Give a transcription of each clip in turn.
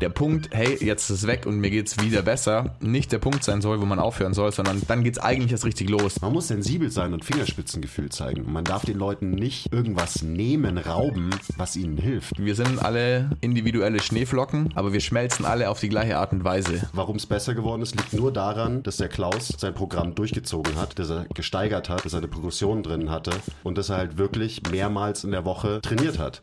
der Punkt, hey, jetzt ist es weg und mir geht's wieder besser, nicht der Punkt sein soll, wo man aufhören soll, sondern dann geht's eigentlich erst richtig los. Man muss sensibel sein und Fingerspitzengefühl zeigen. Und man darf den Leuten nicht irgendwas nehmen, rauben, was ihnen hilft. Wir sind alle individuelle Schneeflocken, aber wir schmelzen alle auf die gleiche Art und Weise. Warum es besser geworden ist, liegt nur daran, dass der Klaus sein Programm durchgezogen hat, dass er gesteigert hat, dass er eine Progression drin hatte und dass er halt wirklich mehrmals in der Woche trainiert hat.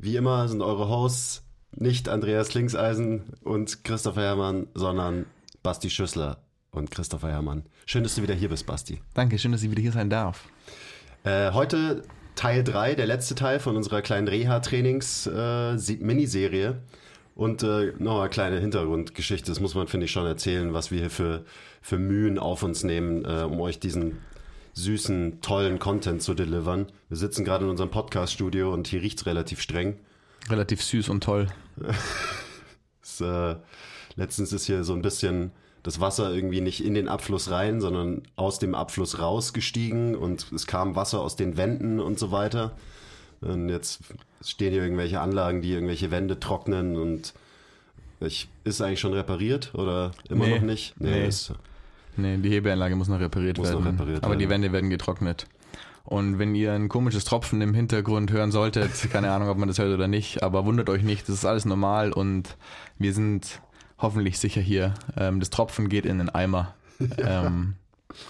Wie immer sind eure Hosts nicht Andreas Linkseisen und Christopher Herrmann, sondern Basti Schüssler und Christopher Herrmann. Schön, dass du wieder hier bist, Basti. Danke, schön, dass ich wieder hier sein darf. Äh, heute Teil 3, der letzte Teil von unserer kleinen Reha-Trainings-Miniserie. Äh, und äh, noch eine kleine Hintergrundgeschichte, das muss man, finde ich, schon erzählen, was wir hier für, für Mühen auf uns nehmen, äh, um euch diesen süßen, tollen Content zu delivern. Wir sitzen gerade in unserem Podcast-Studio und hier riecht es relativ streng. Relativ süß und toll. es, äh, letztens ist hier so ein bisschen das Wasser irgendwie nicht in den Abfluss rein, sondern aus dem Abfluss rausgestiegen und es kam Wasser aus den Wänden und so weiter. Und jetzt stehen hier irgendwelche Anlagen, die irgendwelche Wände trocknen und ich, ist eigentlich schon repariert oder immer nee, noch nicht? Nee, nee. Ist, Nee, die Hebeanlage muss noch repariert muss werden. Noch repariert aber werden. die Wände werden getrocknet. Und wenn ihr ein komisches Tropfen im Hintergrund hören solltet, keine Ahnung, ob man das hört oder nicht, aber wundert euch nicht, das ist alles normal und wir sind hoffentlich sicher hier. Ähm, das Tropfen geht in den Eimer. Ja. Ähm,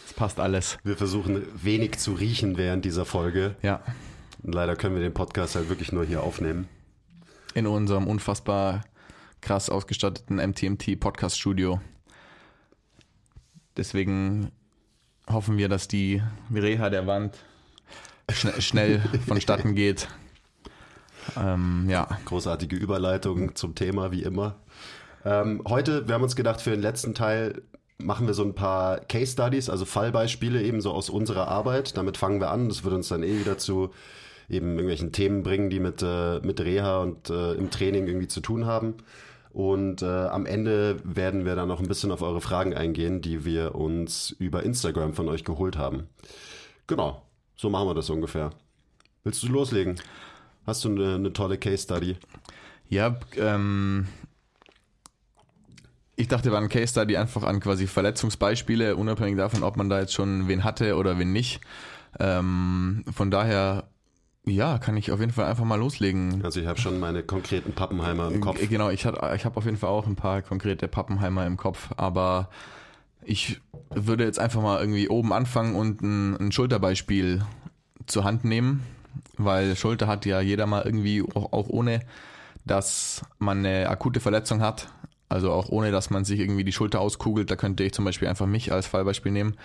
es passt alles. Wir versuchen wenig zu riechen während dieser Folge. Ja. Und leider können wir den Podcast halt wirklich nur hier aufnehmen. In unserem unfassbar krass ausgestatteten MTMT Podcast Studio. Deswegen hoffen wir, dass die Reha der Wand schn schnell vonstatten geht. Ähm, ja. Großartige Überleitung zum Thema, wie immer. Ähm, heute, wir haben uns gedacht, für den letzten Teil machen wir so ein paar Case Studies, also Fallbeispiele eben so aus unserer Arbeit. Damit fangen wir an. Das wird uns dann eh wieder zu eben irgendwelchen Themen bringen, die mit, äh, mit Reha und äh, im Training irgendwie zu tun haben. Und äh, am Ende werden wir dann noch ein bisschen auf eure Fragen eingehen, die wir uns über Instagram von euch geholt haben. Genau, so machen wir das ungefähr. Willst du loslegen? Hast du eine, eine tolle Case Study? Ja, ähm, ich dachte, war ein Case Study einfach an quasi Verletzungsbeispiele, unabhängig davon, ob man da jetzt schon wen hatte oder wen nicht. Ähm, von daher ja, kann ich auf jeden Fall einfach mal loslegen. Also ich habe schon meine konkreten Pappenheimer im Kopf. Genau, ich, ich habe auf jeden Fall auch ein paar konkrete Pappenheimer im Kopf, aber ich würde jetzt einfach mal irgendwie oben anfangen und ein, ein Schulterbeispiel zur Hand nehmen, weil Schulter hat ja jeder mal irgendwie, auch, auch ohne, dass man eine akute Verletzung hat, also auch ohne, dass man sich irgendwie die Schulter auskugelt, da könnte ich zum Beispiel einfach mich als Fallbeispiel nehmen.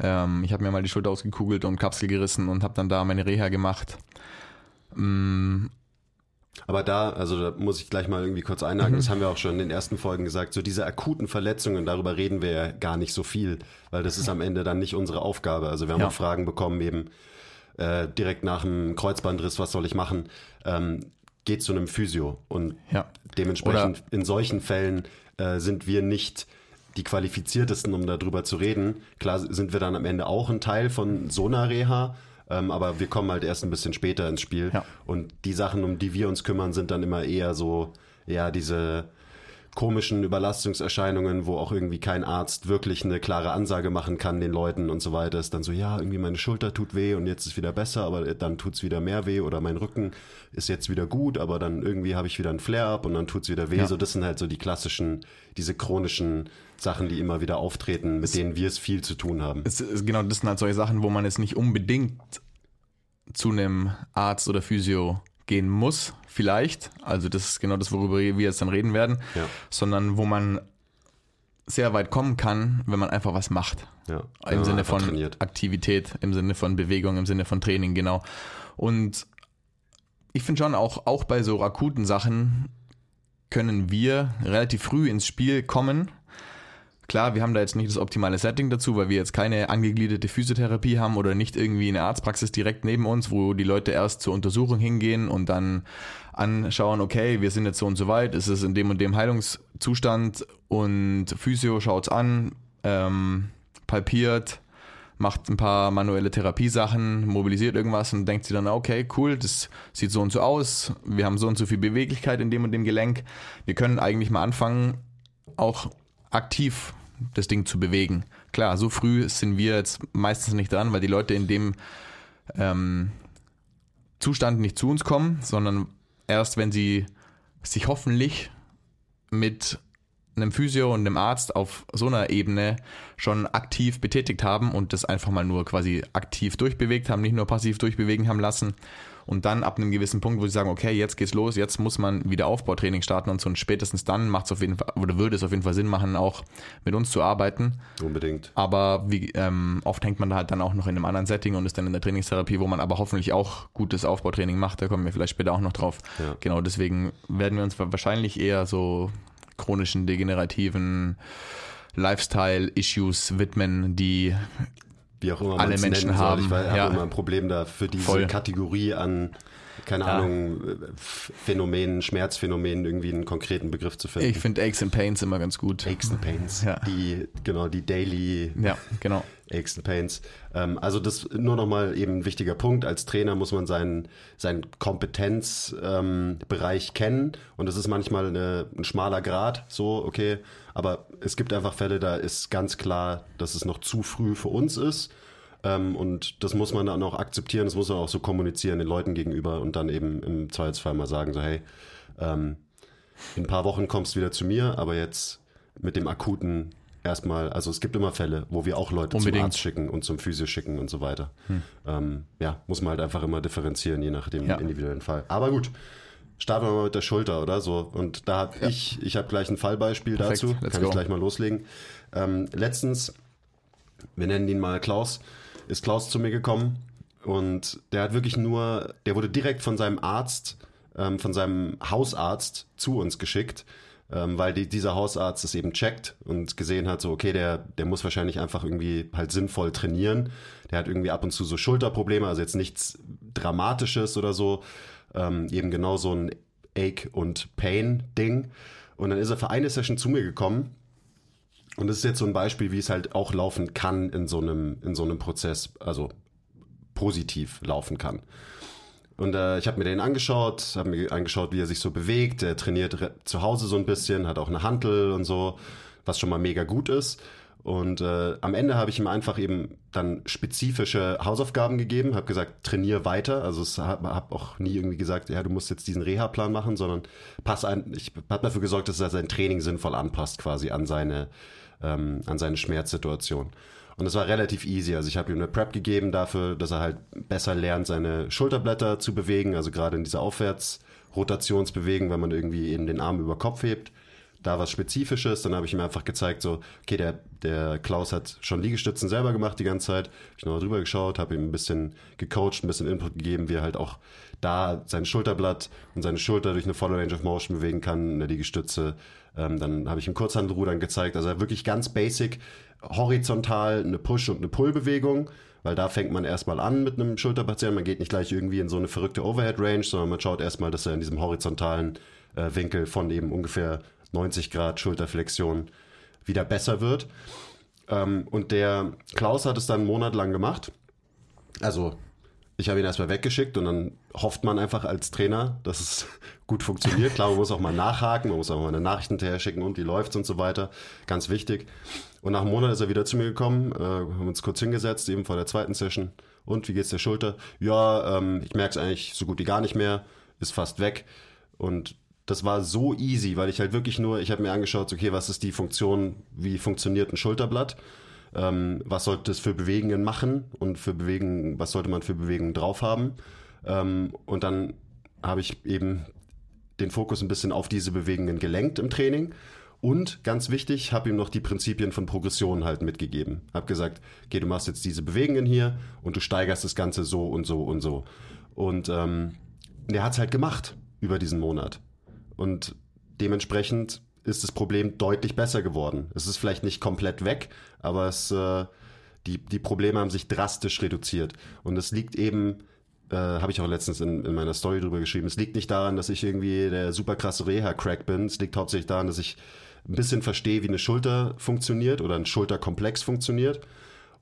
Ähm, ich habe mir mal die Schulter ausgekugelt und Kapsel gerissen und habe dann da meine Reha gemacht. Mm. Aber da, also da muss ich gleich mal irgendwie kurz einhaken, mhm. das haben wir auch schon in den ersten Folgen gesagt, so diese akuten Verletzungen, darüber reden wir ja gar nicht so viel, weil das ist am Ende dann nicht unsere Aufgabe. Also wir haben ja. auch Fragen bekommen eben äh, direkt nach dem Kreuzbandriss, was soll ich machen? Ähm, geht zu einem Physio. Und ja. dementsprechend Oder in solchen Fällen äh, sind wir nicht die qualifiziertesten, um darüber zu reden. Klar sind wir dann am Ende auch ein Teil von so einer Reha, ähm, aber wir kommen halt erst ein bisschen später ins Spiel. Ja. Und die Sachen, um die wir uns kümmern, sind dann immer eher so, ja, diese komischen Überlastungserscheinungen, wo auch irgendwie kein Arzt wirklich eine klare Ansage machen kann den Leuten und so weiter, ist dann so, ja, irgendwie meine Schulter tut weh und jetzt ist wieder besser, aber dann tut's wieder mehr weh oder mein Rücken ist jetzt wieder gut, aber dann irgendwie habe ich wieder ein Flare-up und dann tut's wieder weh. Ja. So, das sind halt so die klassischen, diese chronischen Sachen, die immer wieder auftreten, mit es, denen wir es viel zu tun haben. Es, genau, das sind halt solche Sachen, wo man jetzt nicht unbedingt zu einem Arzt oder Physio gehen muss, vielleicht. Also das ist genau das, worüber wir jetzt dann reden werden, Ja. sondern wo man sehr weit kommen kann, wenn man einfach was macht. Ja. Im Sinne von trainiert. Aktivität, im Sinne von Bewegung, im Sinne von Training, genau. Und ich finde schon, auch, auch bei so akuten Sachen können wir relativ früh ins Spiel kommen. Klar, wir haben da jetzt nicht das optimale Setting dazu, weil wir jetzt keine angegliederte Physiotherapie haben oder nicht irgendwie eine Arztpraxis direkt neben uns, wo die Leute erst zur Untersuchung hingehen und dann anschauen, okay, wir sind jetzt so und so weit, ist es in dem und dem Heilungszustand und Physio schaut's an, ähm, palpiert, macht ein paar manuelle Therapiesachen, mobilisiert irgendwas und denkt sich dann, okay, cool, das sieht so und so aus, wir haben so und so viel Beweglichkeit in dem und dem Gelenk. Wir können eigentlich mal anfangen, auch aktiv das Ding zu bewegen. Klar, so früh sind wir jetzt meistens nicht dran, weil die Leute in dem ähm, Zustand nicht zu uns kommen, sondern erst wenn sie sich hoffentlich mit einem Physio und einem Arzt auf so einer Ebene schon aktiv betätigt haben und das einfach mal nur quasi aktiv durchbewegt haben, nicht nur passiv durchbewegen haben lassen. Und dann ab einem gewissen Punkt, wo sie sagen, okay, jetzt geht's los, jetzt muss man wieder Aufbautraining starten und so und spätestens dann macht es auf jeden Fall, oder würde es auf jeden Fall Sinn machen, auch mit uns zu arbeiten. Unbedingt. Aber wie, ähm, oft hängt man da halt dann auch noch in einem anderen Setting und ist dann in der Trainingstherapie, wo man aber hoffentlich auch gutes Aufbautraining macht. Da kommen wir vielleicht später auch noch drauf. Ja. Genau, deswegen werden wir uns wahrscheinlich eher so chronischen, degenerativen Lifestyle-Issues widmen, die Wie auch immer Alle Menschen haben, Ich habe ja. immer ein Problem da für diese Voll. Kategorie an, keine Ja. Ahnung, äh, Phänomenen, Schmerzphänomenen, irgendwie einen konkreten Begriff zu finden. ich finde Aches and Pains immer ganz gut. Aches and Pains. Ja. Die, genau, die Daily Ja, genau. Aches and Pains. Ähm, also das nur nochmal eben ein wichtiger Punkt. Als Trainer muss man seinen, seinen Kompetenzbereich ähm, kennen und das ist manchmal eine, ein schmaler Grad, so, okay. Aber es gibt einfach Fälle, da ist ganz klar, dass es noch zu früh für uns ist. Ähm, und das muss man dann auch akzeptieren, das muss man auch so kommunizieren den Leuten gegenüber und dann eben im Zweifelsfall mal sagen, so hey, ähm, in ein paar Wochen kommst du wieder zu mir, aber jetzt mit dem akuten erstmal, also es gibt immer Fälle, wo wir auch Leute Unbedingt. zum Arzt schicken und zum Physio schicken und so weiter. Ähm, ja, muss man halt einfach immer differenzieren, je nach dem Ja. individuellen Fall. Aber gut, starten wir mal mit der Schulter, oder so. Und da habe ich, ich habe gleich ein Fallbeispiel Perfekt, dazu, let's kann go. ich gleich mal loslegen. Ähm, letztens, wir nennen ihn mal Klaus, ist Klaus zu mir gekommen und der hat wirklich nur, der wurde direkt von seinem Arzt, ähm, von seinem Hausarzt zu uns geschickt, ähm, weil die, dieser Hausarzt es eben checkt und gesehen hat, so okay, der, der muss wahrscheinlich einfach irgendwie halt sinnvoll trainieren. Der hat irgendwie ab und zu so Schulterprobleme, also jetzt nichts Dramatisches oder so, ähm, eben genau so ein Ache- und Pain-Ding. Und dann ist er für eine Session zu mir gekommen und das ist jetzt so ein Beispiel, wie es halt auch laufen kann in so einem, in so einem Prozess, also positiv laufen kann. Und äh, ich habe mir den angeschaut, habe mir angeschaut, wie er sich so bewegt. Er trainiert zu Hause so ein bisschen, hat auch eine Hantel und so, was schon mal mega gut ist. Und äh, am Ende habe ich ihm einfach eben dann spezifische Hausaufgaben gegeben, habe gesagt, trainier weiter. Also ich habe hab auch nie irgendwie gesagt, ja, du musst jetzt diesen Reha-Plan machen, sondern pass ein, ich habe dafür gesorgt, dass er sein Training sinnvoll anpasst, quasi an seine, ähm, an seine Schmerzsituation. Und es war relativ easy. Also ich habe ihm eine Prep gegeben dafür, dass er halt besser lernt, seine Schulterblätter zu bewegen, also gerade in dieser Aufwärtsrotationsbewegung, wenn man irgendwie eben den Arm über Kopf hebt. Da was Spezifisches, dann habe ich ihm einfach gezeigt, so, okay, der, der Klaus hat schon Liegestützen selber gemacht die ganze Zeit. Hab ich nochmal drüber geschaut, habe ihm ein bisschen gecoacht, ein bisschen Input gegeben, wie er halt auch da sein Schulterblatt und seine Schulter durch eine volle Range of Motion bewegen kann in der Liegestütze. Ähm, dann habe ich ihm Kurzhandelrudern gezeigt, also wirklich ganz basic, horizontal eine Push- und eine Pull-Bewegung, weil da fängt man erstmal an mit einem Schulterpatienten. Man geht nicht gleich irgendwie in so eine verrückte Overhead-Range, sondern man schaut erstmal, dass er in diesem horizontalen äh, Winkel von eben ungefähr 90 Grad Schulterflexion wieder besser wird. Ähm, und der Klaus hat es dann einen Monat lang gemacht. Also ich habe ihn erstmal weggeschickt und dann hofft man einfach als Trainer, dass es gut funktioniert. Klar, man muss auch mal nachhaken, man muss auch mal eine Nachricht hinterher schicken und wie läuft's und so weiter. Ganz wichtig. Und nach einem Monat ist er wieder zu mir gekommen, äh, haben uns kurz hingesetzt, eben vor der zweiten Session. Und wie geht's der Schulter? Ja, ähm, ich merke es eigentlich so gut wie gar nicht mehr, ist fast weg. Und das war so easy, weil ich halt wirklich nur, ich habe mir angeschaut, okay, was ist die Funktion, wie funktioniert ein Schulterblatt? Ähm, was sollte es für Bewegungen machen und für Bewegungen, was sollte man für Bewegungen drauf haben. Ähm, und dann habe ich eben den Fokus ein bisschen auf diese Bewegungen gelenkt im Training. Und ganz wichtig, habe ihm noch die Prinzipien von Progression halt mitgegeben. Hab gesagt, okay, du machst jetzt diese Bewegungen hier und du steigerst das Ganze so und so und so. Und ähm, der hat es halt gemacht über diesen Monat. Und dementsprechend ist das Problem deutlich besser geworden. Es ist vielleicht nicht komplett weg, aber es, äh, die, die Probleme haben sich drastisch reduziert. Und es liegt eben äh, habe ich auch letztens in, in meiner Story drüber geschrieben. Es liegt nicht daran, dass ich irgendwie der super krasse Reha-Crack bin. Es liegt hauptsächlich daran, dass ich ein bisschen verstehe, wie eine Schulter funktioniert oder ein Schulterkomplex funktioniert.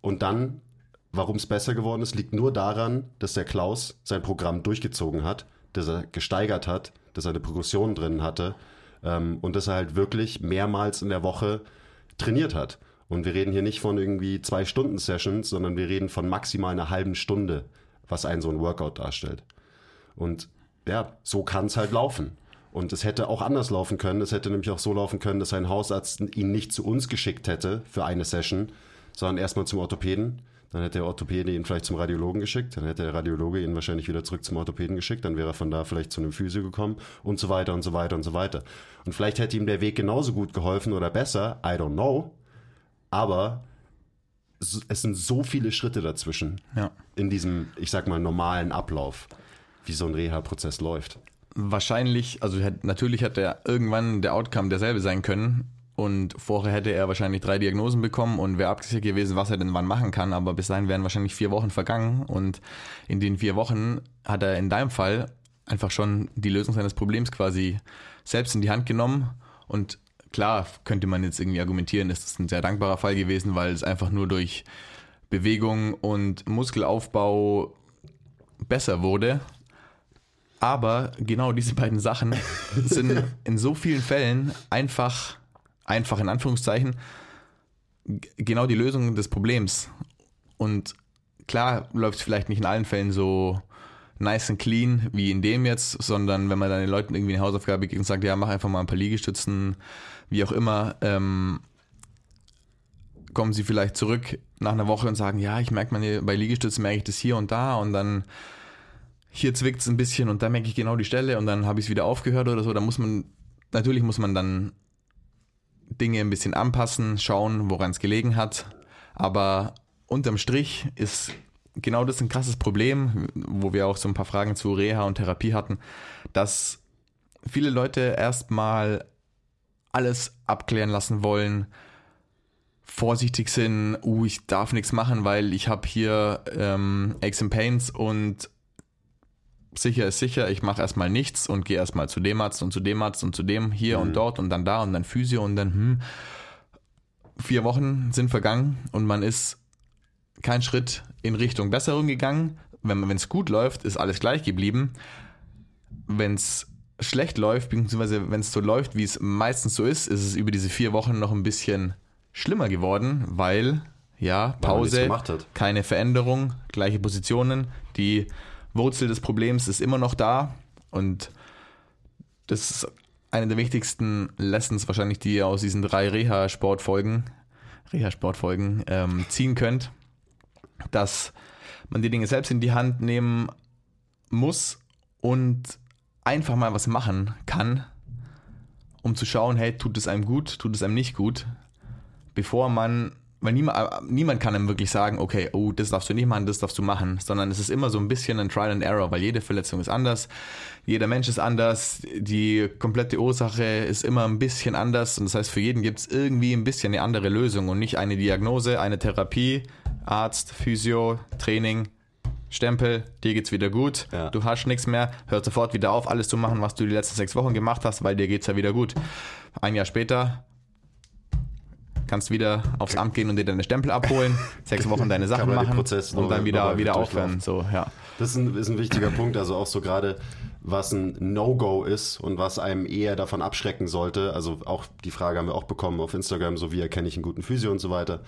Und dann, warum es besser geworden ist, liegt nur daran, dass der Klaus sein Programm durchgezogen hat, dass er gesteigert hat, dass er eine Progression drin hatte ähm, und dass er halt wirklich mehrmals in der Woche trainiert hat. Und wir reden hier nicht von irgendwie zwei Stunden Sessions, sondern wir reden von maximal einer halben Stunde was ein so ein Workout darstellt. Und ja, so kann es halt laufen. Und es hätte auch anders laufen können. Es hätte nämlich auch so laufen können, dass ein Hausarzt ihn nicht zu uns geschickt hätte für eine Session, sondern erstmal zum Orthopäden. Dann hätte der Orthopäde ihn vielleicht zum Radiologen geschickt. Dann hätte der Radiologe ihn wahrscheinlich wieder zurück zum Orthopäden geschickt. Dann wäre er von da vielleicht zu einem Physio gekommen und so weiter und so weiter und so weiter. Und vielleicht hätte ihm der Weg genauso gut geholfen oder besser. I don't know. Aber es sind so viele Schritte dazwischen ja. in diesem, ich sag mal, normalen Ablauf, wie so ein Reha-Prozess läuft. Wahrscheinlich, also natürlich hätte er irgendwann der Outcome derselbe sein können. Und vorher hätte er wahrscheinlich drei Diagnosen bekommen und wäre abgesichert gewesen, was er denn wann machen kann. Aber bis dahin wären wahrscheinlich vier Wochen vergangen. Und in den vier Wochen hat er in deinem Fall einfach schon die Lösung seines Problems quasi selbst in die Hand genommen und klar könnte man jetzt irgendwie argumentieren, ist das ein sehr dankbarer Fall gewesen, weil es einfach nur durch Bewegung und Muskelaufbau besser wurde. Aber genau diese beiden Sachen sind in so vielen Fällen einfach, einfach in Anführungszeichen, genau die Lösung des Problems. Und klar läuft es vielleicht nicht in allen Fällen so nice and clean wie in dem jetzt, sondern wenn man dann den Leuten irgendwie eine Hausaufgabe gibt und sagt, ja, mach einfach mal ein paar Liegestützen, wie auch immer, ähm, kommen sie vielleicht zurück nach einer Woche und sagen, ja, ich merke bei Liegestützen merke ich das hier und da und dann hier zwickt es ein bisschen und da merke ich genau die Stelle und dann habe ich es wieder aufgehört oder so. Da muss man, natürlich muss man dann Dinge ein bisschen anpassen, schauen, woran es gelegen hat. Aber unterm Strich ist genau das ein krasses Problem, wo wir auch so ein paar Fragen zu Reha und Therapie hatten, dass viele Leute erstmal alles abklären lassen wollen, vorsichtig sind, uh, ich darf nichts machen, weil ich habe hier ähm, Aches and Pains und sicher ist sicher, ich mache erstmal nichts und gehe erstmal zu dem Arzt und zu dem Arzt und zu dem hier mhm. und dort und dann da und dann Physio und dann, hm, vier Wochen sind vergangen und man ist kein Schritt in Richtung Besserung gegangen. Wenn es gut läuft, ist alles gleich geblieben. Wenn es schlecht läuft, beziehungsweise wenn es so läuft, wie es meistens so ist, ist es über diese vier Wochen noch ein bisschen schlimmer geworden, weil ja, Pause, keine Veränderung, gleiche Positionen, die Wurzel des Problems ist immer noch da und das ist eine der wichtigsten Lessons wahrscheinlich, die ihr aus diesen drei Reha-Sportfolgen, Reha-Sportfolgen ähm, ziehen könnt, dass man die Dinge selbst in die Hand nehmen muss und einfach mal was machen kann, um zu schauen, hey, tut es einem gut, tut es einem nicht gut, bevor man, weil niemand, äh, niemand kann einem wirklich sagen, okay, oh, das darfst du nicht machen, das darfst du machen, sondern es ist immer so ein bisschen ein Trial and Error, weil jede Verletzung ist anders, jeder Mensch ist anders, die komplette Ursache ist immer ein bisschen anders und das heißt, für jeden gibt es irgendwie ein bisschen eine andere Lösung und nicht eine Diagnose, eine Therapie, Arzt, Physio, Training, Stempel, dir geht's wieder gut, ja. du hast nichts mehr, hör sofort wieder auf, alles zu machen, was du die letzten sechs Wochen gemacht hast, weil dir geht's ja wieder gut. Ein Jahr später kannst wieder aufs Amt gehen und dir deine Stempel abholen, sechs Wochen deine Sachen machen und dann wieder, wieder aufhören. So, ja. Das ist ein, ist ein wichtiger Punkt, also auch so gerade was ein No-Go ist und was einem eher davon abschrecken sollte. Also auch die Frage haben wir auch bekommen auf Instagram, so wie erkenne ich einen guten Physio und so weiter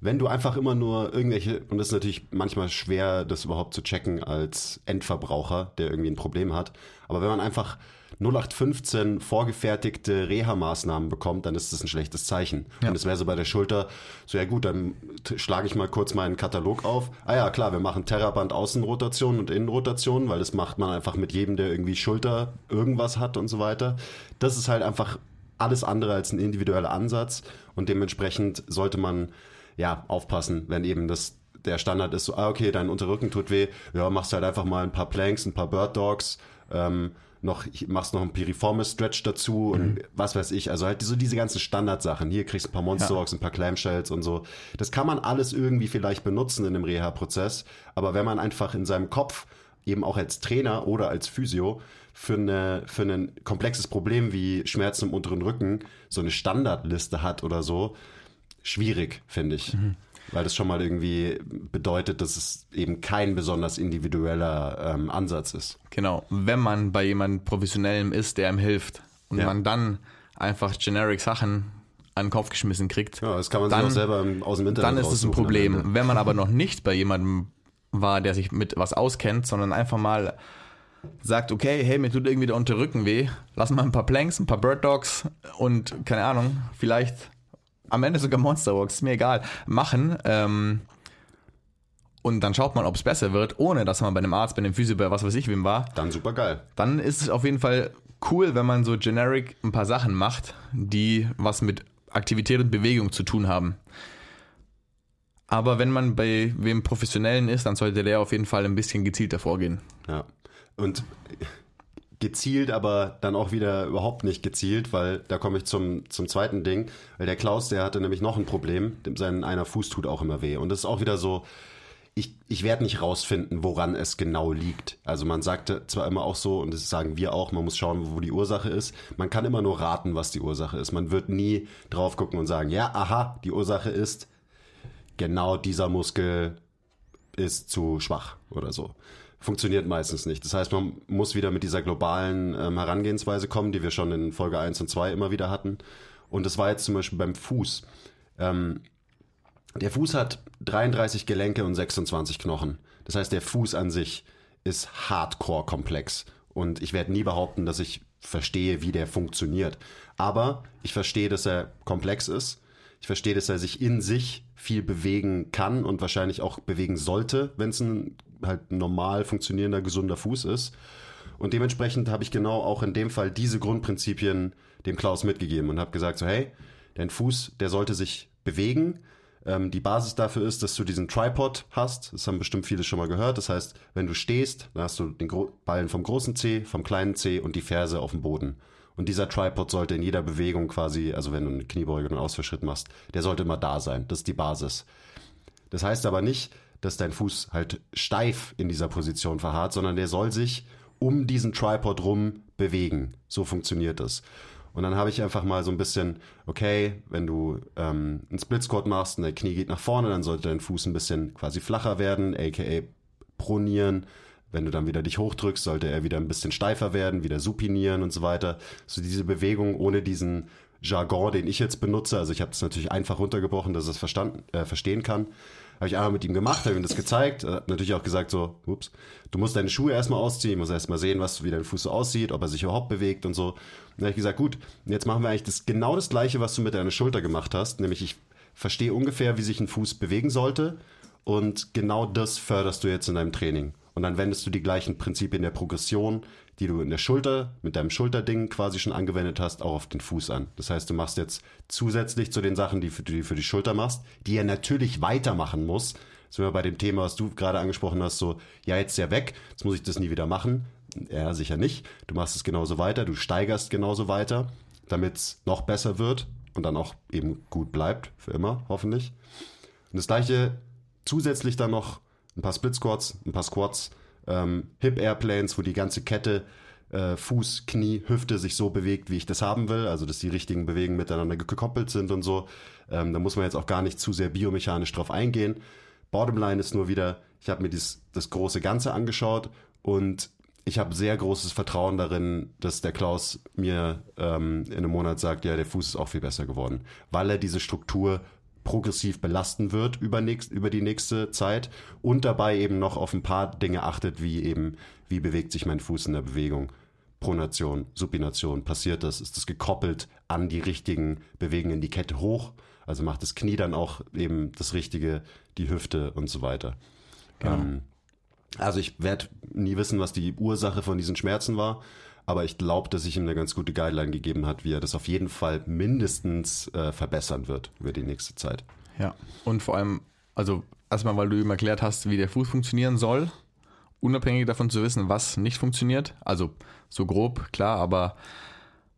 wenn du einfach immer nur irgendwelche, und das ist natürlich manchmal schwer, das überhaupt zu checken als Endverbraucher, der irgendwie ein Problem hat, aber wenn man einfach 0815 vorgefertigte Reha-Maßnahmen bekommt, dann ist das ein schlechtes Zeichen. Ja. Und es wäre so bei der Schulter, so ja gut, dann schlage ich mal kurz meinen Katalog auf. Ah ja, klar, wir machen Terraband Außenrotation und Innenrotation, weil das macht man einfach mit jedem, der irgendwie Schulter irgendwas hat und so weiter. Das ist halt einfach alles andere als ein individueller Ansatz und dementsprechend sollte man ja aufpassen, wenn eben das der Standard ist so, ah, okay, dein Unterrücken tut weh, ja, machst halt einfach mal ein paar Planks, ein paar Bird Dogs, ähm, noch, machst noch ein Piriformis Stretch dazu und was weiß ich, also halt so diese ganzen Standardsachen. Hier kriegst du ein paar Monster Walks, ein paar Clamshells und so. Das kann man alles irgendwie vielleicht benutzen in einem Reha-Prozess, aber wenn man einfach in seinem Kopf eben auch als Trainer oder als Physio für, eine, für ein komplexes Problem wie Schmerzen im unteren Rücken so eine Standardliste hat oder so, schwierig, finde ich. Weil das schon mal irgendwie bedeutet, dass es eben kein besonders individueller ähm, Ansatz ist. Genau. Wenn man bei jemandem Professionellem ist, der ihm hilft und Ja. man dann einfach generic Sachen an den Kopf geschmissen kriegt, Ja, das kann man dann, sich auch selber aus dem Internet dann ist es ein Problem. Wenn man aber noch nicht bei jemandem war, der sich mit was auskennt, sondern einfach mal sagt, okay, hey, mir tut irgendwie der Unterrücken weh, lass mal ein paar Planks, ein paar Bird Dogs und keine Ahnung, vielleicht am Ende sogar Monster Walks, ist mir egal, machen. Ähm, und dann schaut man, ob es besser wird, ohne dass man bei einem Arzt, bei einem Physio, bei was weiß ich wem war. Dann super geil. Dann ist es auf jeden Fall cool, wenn man so generic ein paar Sachen macht, die was mit Aktivität und Bewegung zu tun haben. Aber wenn man bei wem Professionellen ist, dann sollte der auf jeden Fall ein bisschen gezielter vorgehen. Ja. Und gezielt, aber dann auch wieder überhaupt nicht gezielt, weil da komme ich zum, zum zweiten Ding. Weil der Klaus, der hatte nämlich noch ein Problem. Sein einer Fuß tut auch immer weh. Und das ist auch wieder so, ich, ich werde nicht rausfinden, woran es genau liegt. Also man sagte zwar immer auch so, und das sagen wir auch, man muss schauen, wo die Ursache ist. Man kann immer nur raten, was die Ursache ist. Man wird nie drauf gucken und sagen, ja, aha, die Ursache ist, genau dieser Muskel ist zu schwach oder so. Funktioniert meistens nicht. Das heißt, man muss wieder mit dieser globalen ähm, Herangehensweise kommen, die wir schon in Folge 1 und 2 immer wieder hatten. Und das war jetzt zum Beispiel beim Fuß. Ähm, der Fuß hat 33 Gelenke und 26 Knochen. Das heißt, der Fuß an sich ist hardcore komplex. Und ich werde nie behaupten, dass ich verstehe, wie der funktioniert. Aber ich verstehe, dass er komplex ist. Ich verstehe, dass er sich in sich viel bewegen kann und wahrscheinlich auch bewegen sollte, wenn es ein halt normal funktionierender, gesunder Fuß ist. Und dementsprechend habe ich genau auch in dem Fall diese Grundprinzipien dem Klaus mitgegeben und habe gesagt, so hey, dein Fuß, der sollte sich bewegen. Ähm, die Basis dafür ist, dass du diesen Tripod hast. Das haben bestimmt viele schon mal gehört. Das heißt, wenn du stehst, dann hast du den Gro Ballen vom großen C, vom kleinen C und die Ferse auf dem Boden. Und dieser Tripod sollte in jeder Bewegung quasi, also wenn du eine Kniebeuge und einen Ausfallschritt machst, der sollte immer da sein. Das ist die Basis. Das heißt aber nicht, dass dein Fuß halt steif in dieser Position verharrt, sondern der soll sich um diesen Tripod rum bewegen. So funktioniert das. Und dann habe ich einfach mal so ein bisschen, okay, wenn du ähm, einen Split machst und dein Knie geht nach vorne, dann sollte dein Fuß ein bisschen quasi flacher werden, aka pronieren. Wenn du dann wieder dich hochdrückst, sollte er wieder ein bisschen steifer werden, wieder supinieren und so weiter. So diese Bewegung ohne diesen Jargon, den ich jetzt benutze. Also ich habe das natürlich einfach runtergebrochen, dass es verstanden, äh, verstehen kann. Habe ich einmal mit ihm gemacht, habe ihm das gezeigt. Hat natürlich auch gesagt so, ups, du musst deine Schuhe erstmal ausziehen, musst erstmal sehen, was, wie dein Fuß so aussieht, ob er sich überhaupt bewegt und so. Dann habe ich gesagt, gut, jetzt machen wir eigentlich das, genau das Gleiche, was du mit deiner Schulter gemacht hast. Nämlich ich verstehe ungefähr, wie sich ein Fuß bewegen sollte. Und genau das förderst du jetzt in deinem Training. Und dann wendest du die gleichen Prinzipien der Progression, die du in der Schulter, mit deinem Schulterding quasi schon angewendet hast, auch auf den Fuß an. Das heißt, du machst jetzt zusätzlich zu den Sachen, die du die für die Schulter machst, die er natürlich weitermachen muss. Sind wir bei dem Thema, was du gerade angesprochen hast, so, ja, jetzt ist ja weg, jetzt muss ich das nie wieder machen. Ja, sicher nicht. Du machst es genauso weiter, du steigerst genauso weiter, damit es noch besser wird und dann auch eben gut bleibt, für immer, hoffentlich. Und das gleiche zusätzlich dann noch ein paar Split Squats, ein paar Squats, ähm, Hip Airplanes, wo die ganze Kette, äh, Fuß, Knie, Hüfte sich so bewegt, wie ich das haben will, also dass die richtigen Bewegungen miteinander gekoppelt sind und so. Ähm, da muss man jetzt auch gar nicht zu sehr biomechanisch drauf eingehen. Bottomline ist nur wieder, ich habe mir dies, das große Ganze angeschaut und ich habe sehr großes Vertrauen darin, dass der Klaus mir ähm, in einem Monat sagt, ja, der Fuß ist auch viel besser geworden, weil er diese Struktur progressiv belasten wird über, nächst, über die nächste Zeit und dabei eben noch auf ein paar Dinge achtet, wie eben, wie bewegt sich mein Fuß in der Bewegung. Pronation, Supination passiert das, ist das gekoppelt an die richtigen Bewegungen, die Kette hoch, also macht das Knie dann auch eben das Richtige, die Hüfte und so weiter. Genau. Ähm, also ich werde nie wissen, was die Ursache von diesen Schmerzen war, aber ich glaube, dass ich ihm eine ganz gute Guideline gegeben hat, wie er das auf jeden Fall mindestens äh, verbessern wird über die nächste Zeit. Ja, und vor allem, also erstmal, weil du ihm erklärt hast, wie der Fuß funktionieren soll, unabhängig davon zu wissen, was nicht funktioniert. Also so grob, klar, aber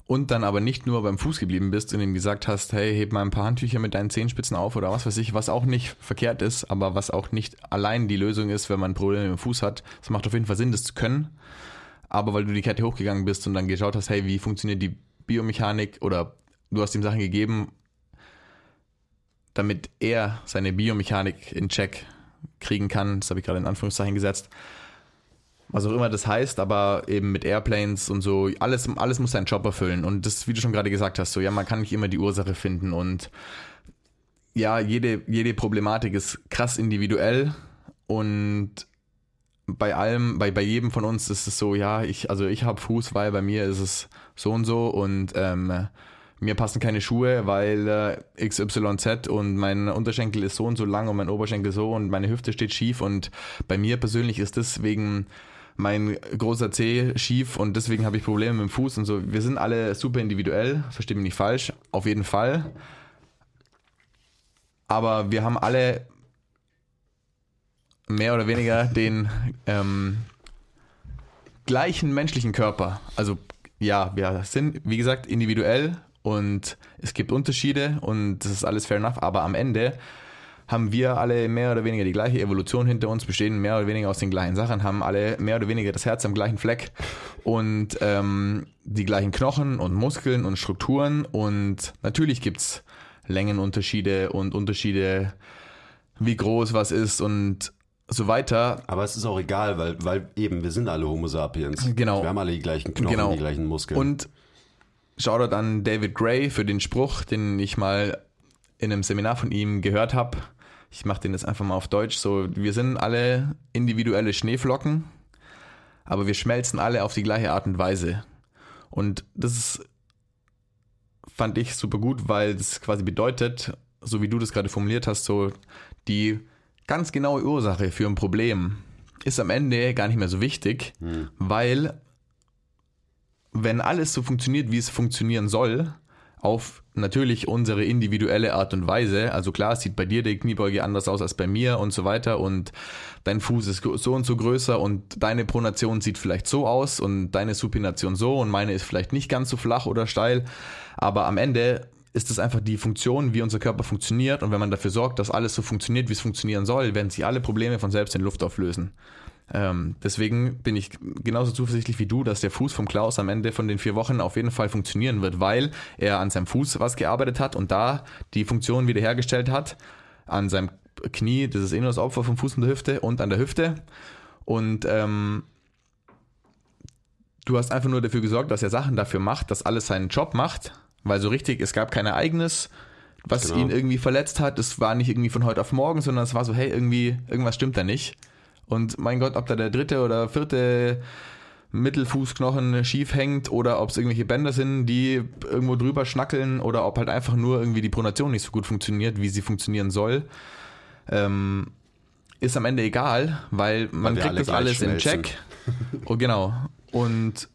und dann aber nicht nur beim Fuß geblieben bist und ihm gesagt hast, hey, heb mal ein paar Handtücher mit deinen Zehenspitzen auf oder was weiß ich, was auch nicht verkehrt ist, aber was auch nicht allein die Lösung ist, wenn man Probleme im Fuß hat. Es macht auf jeden Fall Sinn, das zu können. Aber weil du die Kette hochgegangen bist und dann geschaut hast, hey, wie funktioniert die Biomechanik oder du hast ihm Sachen gegeben, damit er seine Biomechanik in Check kriegen kann. Das habe ich gerade in Anführungszeichen gesetzt. Was auch immer das heißt, aber eben mit Airplanes und so, alles, alles muss seinen Job erfüllen. Und das, wie du schon gerade gesagt hast, so, ja, man kann nicht immer die Ursache finden und ja, jede, jede Problematik ist krass individuell und bei allem, bei, bei jedem von uns ist es so, ja, ich, also ich habe Fuß, weil bei mir ist es so und so und ähm, mir passen keine Schuhe, weil äh, XYZ und mein Unterschenkel ist so und so lang und mein Oberschenkel so und meine Hüfte steht schief und bei mir persönlich ist deswegen mein großer Zeh schief und deswegen habe ich Probleme mit dem Fuß und so. Wir sind alle super individuell, verstehe mich nicht falsch, auf jeden Fall. Aber wir haben alle mehr oder weniger den ähm, gleichen menschlichen Körper. Also ja, wir sind, wie gesagt, individuell und es gibt Unterschiede und das ist alles fair enough, aber am Ende haben wir alle mehr oder weniger die gleiche Evolution hinter uns, bestehen mehr oder weniger aus den gleichen Sachen, haben alle mehr oder weniger das Herz am gleichen Fleck und ähm, die gleichen Knochen und Muskeln und Strukturen und natürlich gibt's Längenunterschiede und Unterschiede, wie groß was ist und so weiter. Aber es ist auch egal, weil, weil eben wir sind alle Homo sapiens. Genau. Wir haben alle die gleichen Knochen, Genau. die gleichen Muskeln. Und Shoutout an David Gray für den Spruch, den ich mal in einem Seminar von ihm gehört habe. Ich mache den jetzt einfach mal auf Deutsch. So, wir sind alle individuelle Schneeflocken, aber wir schmelzen alle auf die gleiche Art und Weise. Und das ist, fand ich super gut, weil das quasi bedeutet, so wie du das gerade formuliert hast, so die ganz genaue Ursache für ein Problem ist am Ende gar nicht mehr so wichtig, weil wenn alles so funktioniert, wie es funktionieren soll, auf natürlich unsere individuelle Art und Weise, also klar, es sieht bei dir die Kniebeuge anders aus als bei mir und so weiter und dein Fuß ist so und so größer und deine Pronation sieht vielleicht so aus und deine Supination so und meine ist vielleicht nicht ganz so flach oder steil, aber am Ende ist es einfach die Funktion, wie unser Körper funktioniert und wenn man dafür sorgt, dass alles so funktioniert, wie es funktionieren soll, werden sich alle Probleme von selbst in Luft auflösen. Ähm, deswegen bin ich genauso zuversichtlich wie du, dass der Fuß vom Klaus am Ende von den vier Wochen auf jeden Fall funktionieren wird, weil er an seinem Fuß was gearbeitet hat und da die Funktion wiederhergestellt hat, an seinem Knie, das ist eh nur das Opfer vom Fuß und der Hüfte und an der Hüfte. Und ähm, du hast einfach nur dafür gesorgt, dass er Sachen dafür macht, dass alles seinen Job macht, weil so richtig, es gab kein Ereignis, was Genau. ihn irgendwie verletzt hat. Es war nicht irgendwie von heute auf morgen, sondern es war so, hey, irgendwie, irgendwas stimmt da nicht. Und mein Gott, ob da der dritte oder vierte Mittelfußknochen schief hängt oder ob es irgendwelche Bänder sind, die irgendwo drüber schnackeln oder ob halt einfach nur irgendwie die Pronation nicht so gut funktioniert, wie sie funktionieren soll, ähm, ist am Ende egal, weil man wir kriegt das alles in schmelzen. Check. Oh, genau. Und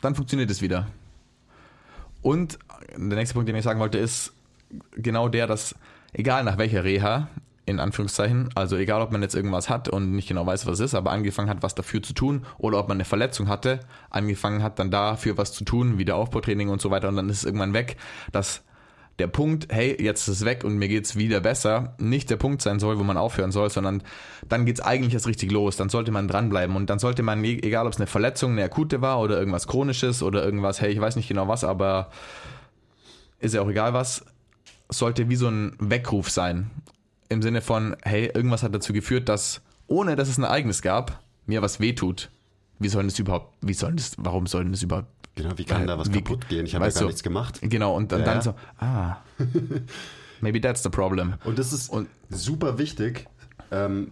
dann funktioniert es wieder. Und der nächste Punkt, den ich sagen wollte, ist genau der, dass egal nach welcher Reha, in Anführungszeichen, also egal ob man jetzt irgendwas hat und nicht genau weiß, was es ist, aber angefangen hat, was dafür zu tun, oder ob man eine Verletzung hatte, angefangen hat, dann dafür was zu tun, wieder Aufbautraining und so weiter, und dann ist es irgendwann weg, dass der Punkt, hey, jetzt ist es weg und mir geht's wieder besser, nicht der Punkt sein soll, wo man aufhören soll, sondern dann geht's eigentlich erst richtig los. Dann sollte man dranbleiben und dann sollte man, e- egal ob es eine Verletzung, eine akute war oder irgendwas chronisches oder irgendwas, hey, ich weiß nicht genau was, aber ist ja auch egal was, sollte wie so ein Weckruf sein. Im Sinne von, hey, irgendwas hat dazu geführt, dass, ohne dass es ein Ereignis gab, mir was wehtut. Wie soll das überhaupt, wie soll das, warum soll das überhaupt genau, wie kann da was wie- kaputt gehen? Ich habe ja gar du, nichts gemacht. Genau, und dann, Ja, dann so, ah, maybe that's the problem. Und das ist Und- super wichtig, ähm,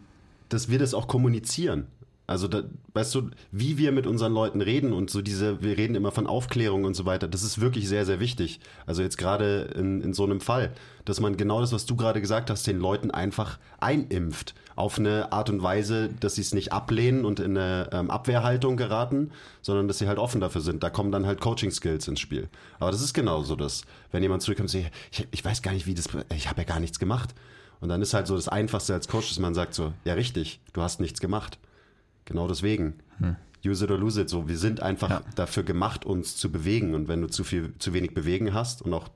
dass wir das auch kommunizieren. Also, da, weißt du, wie wir mit unseren Leuten reden und so diese, wir reden immer von Aufklärung und so weiter, das ist wirklich sehr, sehr wichtig. Also jetzt gerade in, in so einem Fall, dass man genau das, was du gerade gesagt hast, den Leuten einfach einimpft. Auf eine Art und Weise, dass sie es nicht ablehnen und in eine ähm, Abwehrhaltung geraten, sondern dass sie halt offen dafür sind. Da kommen dann halt Coaching-Skills ins Spiel. Aber das ist genauso das. Wenn jemand zurückkommt und sagt, ich, ich weiß gar nicht, wie das, ich habe ja gar nichts gemacht. Und dann ist halt so das Einfachste als Coach, dass man sagt so, ja richtig, du hast nichts gemacht. Genau deswegen. Hm. Use it or lose it. So, wir sind einfach ja. dafür gemacht, uns zu bewegen. Und wenn du zu viel, zu wenig bewegen hast und auch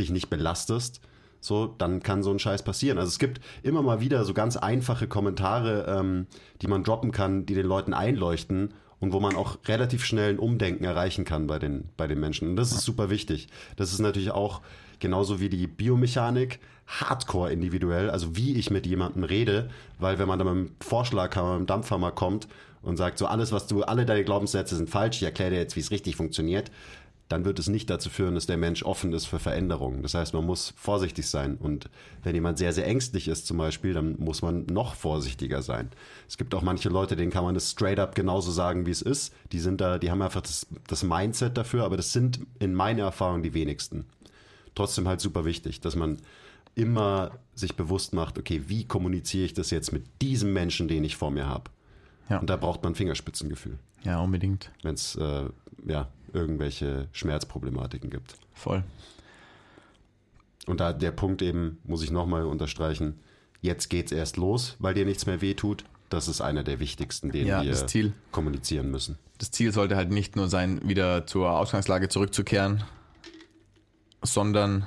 dich nicht belastest, so, dann kann so ein Scheiß passieren. Also es gibt immer mal wieder so ganz einfache Kommentare, ähm, die man droppen kann, die den Leuten einleuchten und wo man auch relativ schnell ein Umdenken erreichen kann bei den, bei den Menschen. Und das ist super wichtig. Das ist natürlich auch genauso wie die Biomechanik hardcore individuell, also wie ich mit jemandem rede, weil wenn man dann mit einem Vorschlaghammer, mit einem Dampfhammer kommt und sagt, so alles, was du, alle deine Glaubenssätze sind falsch, ich erkläre dir jetzt, wie es richtig funktioniert, dann wird es nicht dazu führen, dass der Mensch offen ist für Veränderungen. Das heißt, man muss vorsichtig sein. Und wenn jemand sehr, sehr ängstlich ist zum Beispiel, dann muss man noch vorsichtiger sein. Es gibt auch manche Leute, denen kann man das straight up genauso sagen, wie es ist. Die sind da, die haben einfach das, das Mindset dafür, aber das sind in meiner Erfahrung die wenigsten. Trotzdem halt super wichtig, dass man immer sich bewusst macht, okay, wie kommuniziere ich das jetzt mit diesem Menschen, den ich vor mir habe? Ja. Und da braucht man Fingerspitzengefühl. Ja, unbedingt. Wenn es äh, ja, irgendwelche Schmerzproblematiken gibt. Voll. Und da der Punkt eben, muss ich nochmal unterstreichen, jetzt geht's erst los, weil dir nichts mehr wehtut. Das ist einer der wichtigsten, den ja, wir kommunizieren müssen. Das Ziel sollte halt nicht nur sein, wieder zur Ausgangslage zurückzukehren, sondern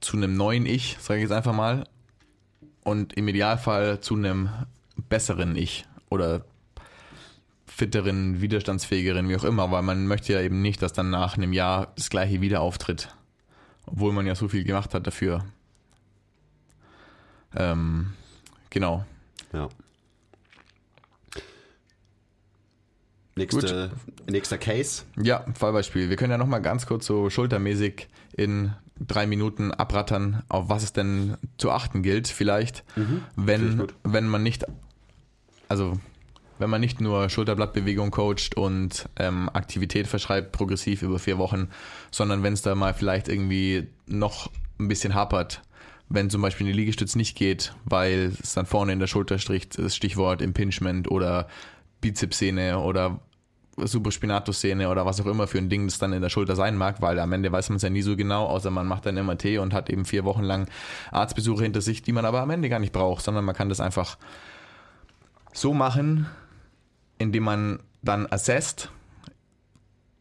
zu einem neuen Ich, sage ich jetzt einfach mal, und im Idealfall zu einem besseren Ich oder fitteren, widerstandsfähigeren, wie auch immer, weil man möchte ja eben nicht, dass dann nach einem Jahr das gleiche wieder auftritt, obwohl man ja so viel gemacht hat dafür. Ähm, genau. Ja. Nächste, nächster Case. Ja, Fallbeispiel. Wir können ja nochmal ganz kurz so schultermäßig in drei Minuten abrattern, auf was es denn zu achten gilt, vielleicht, mhm, wenn, wenn man nicht, also wenn man nicht nur Schulterblattbewegung coacht und ähm, Aktivität verschreibt, progressiv über vier Wochen, sondern wenn es da mal vielleicht irgendwie noch ein bisschen hapert, wenn zum Beispiel eine Liegestütz nicht geht, weil es dann vorne in der Schulter stricht, das Stichwort Impingement oder Bizepssehne oder Supraspinatus-Szene oder was auch immer für ein Ding das dann in der Schulter sein mag, weil am Ende weiß man es ja nie so genau, außer man macht dann MRT und hat eben vier Wochen lang Arztbesuche hinter sich, die man aber am Ende gar nicht braucht, sondern man kann das einfach so machen, indem man dann assesst,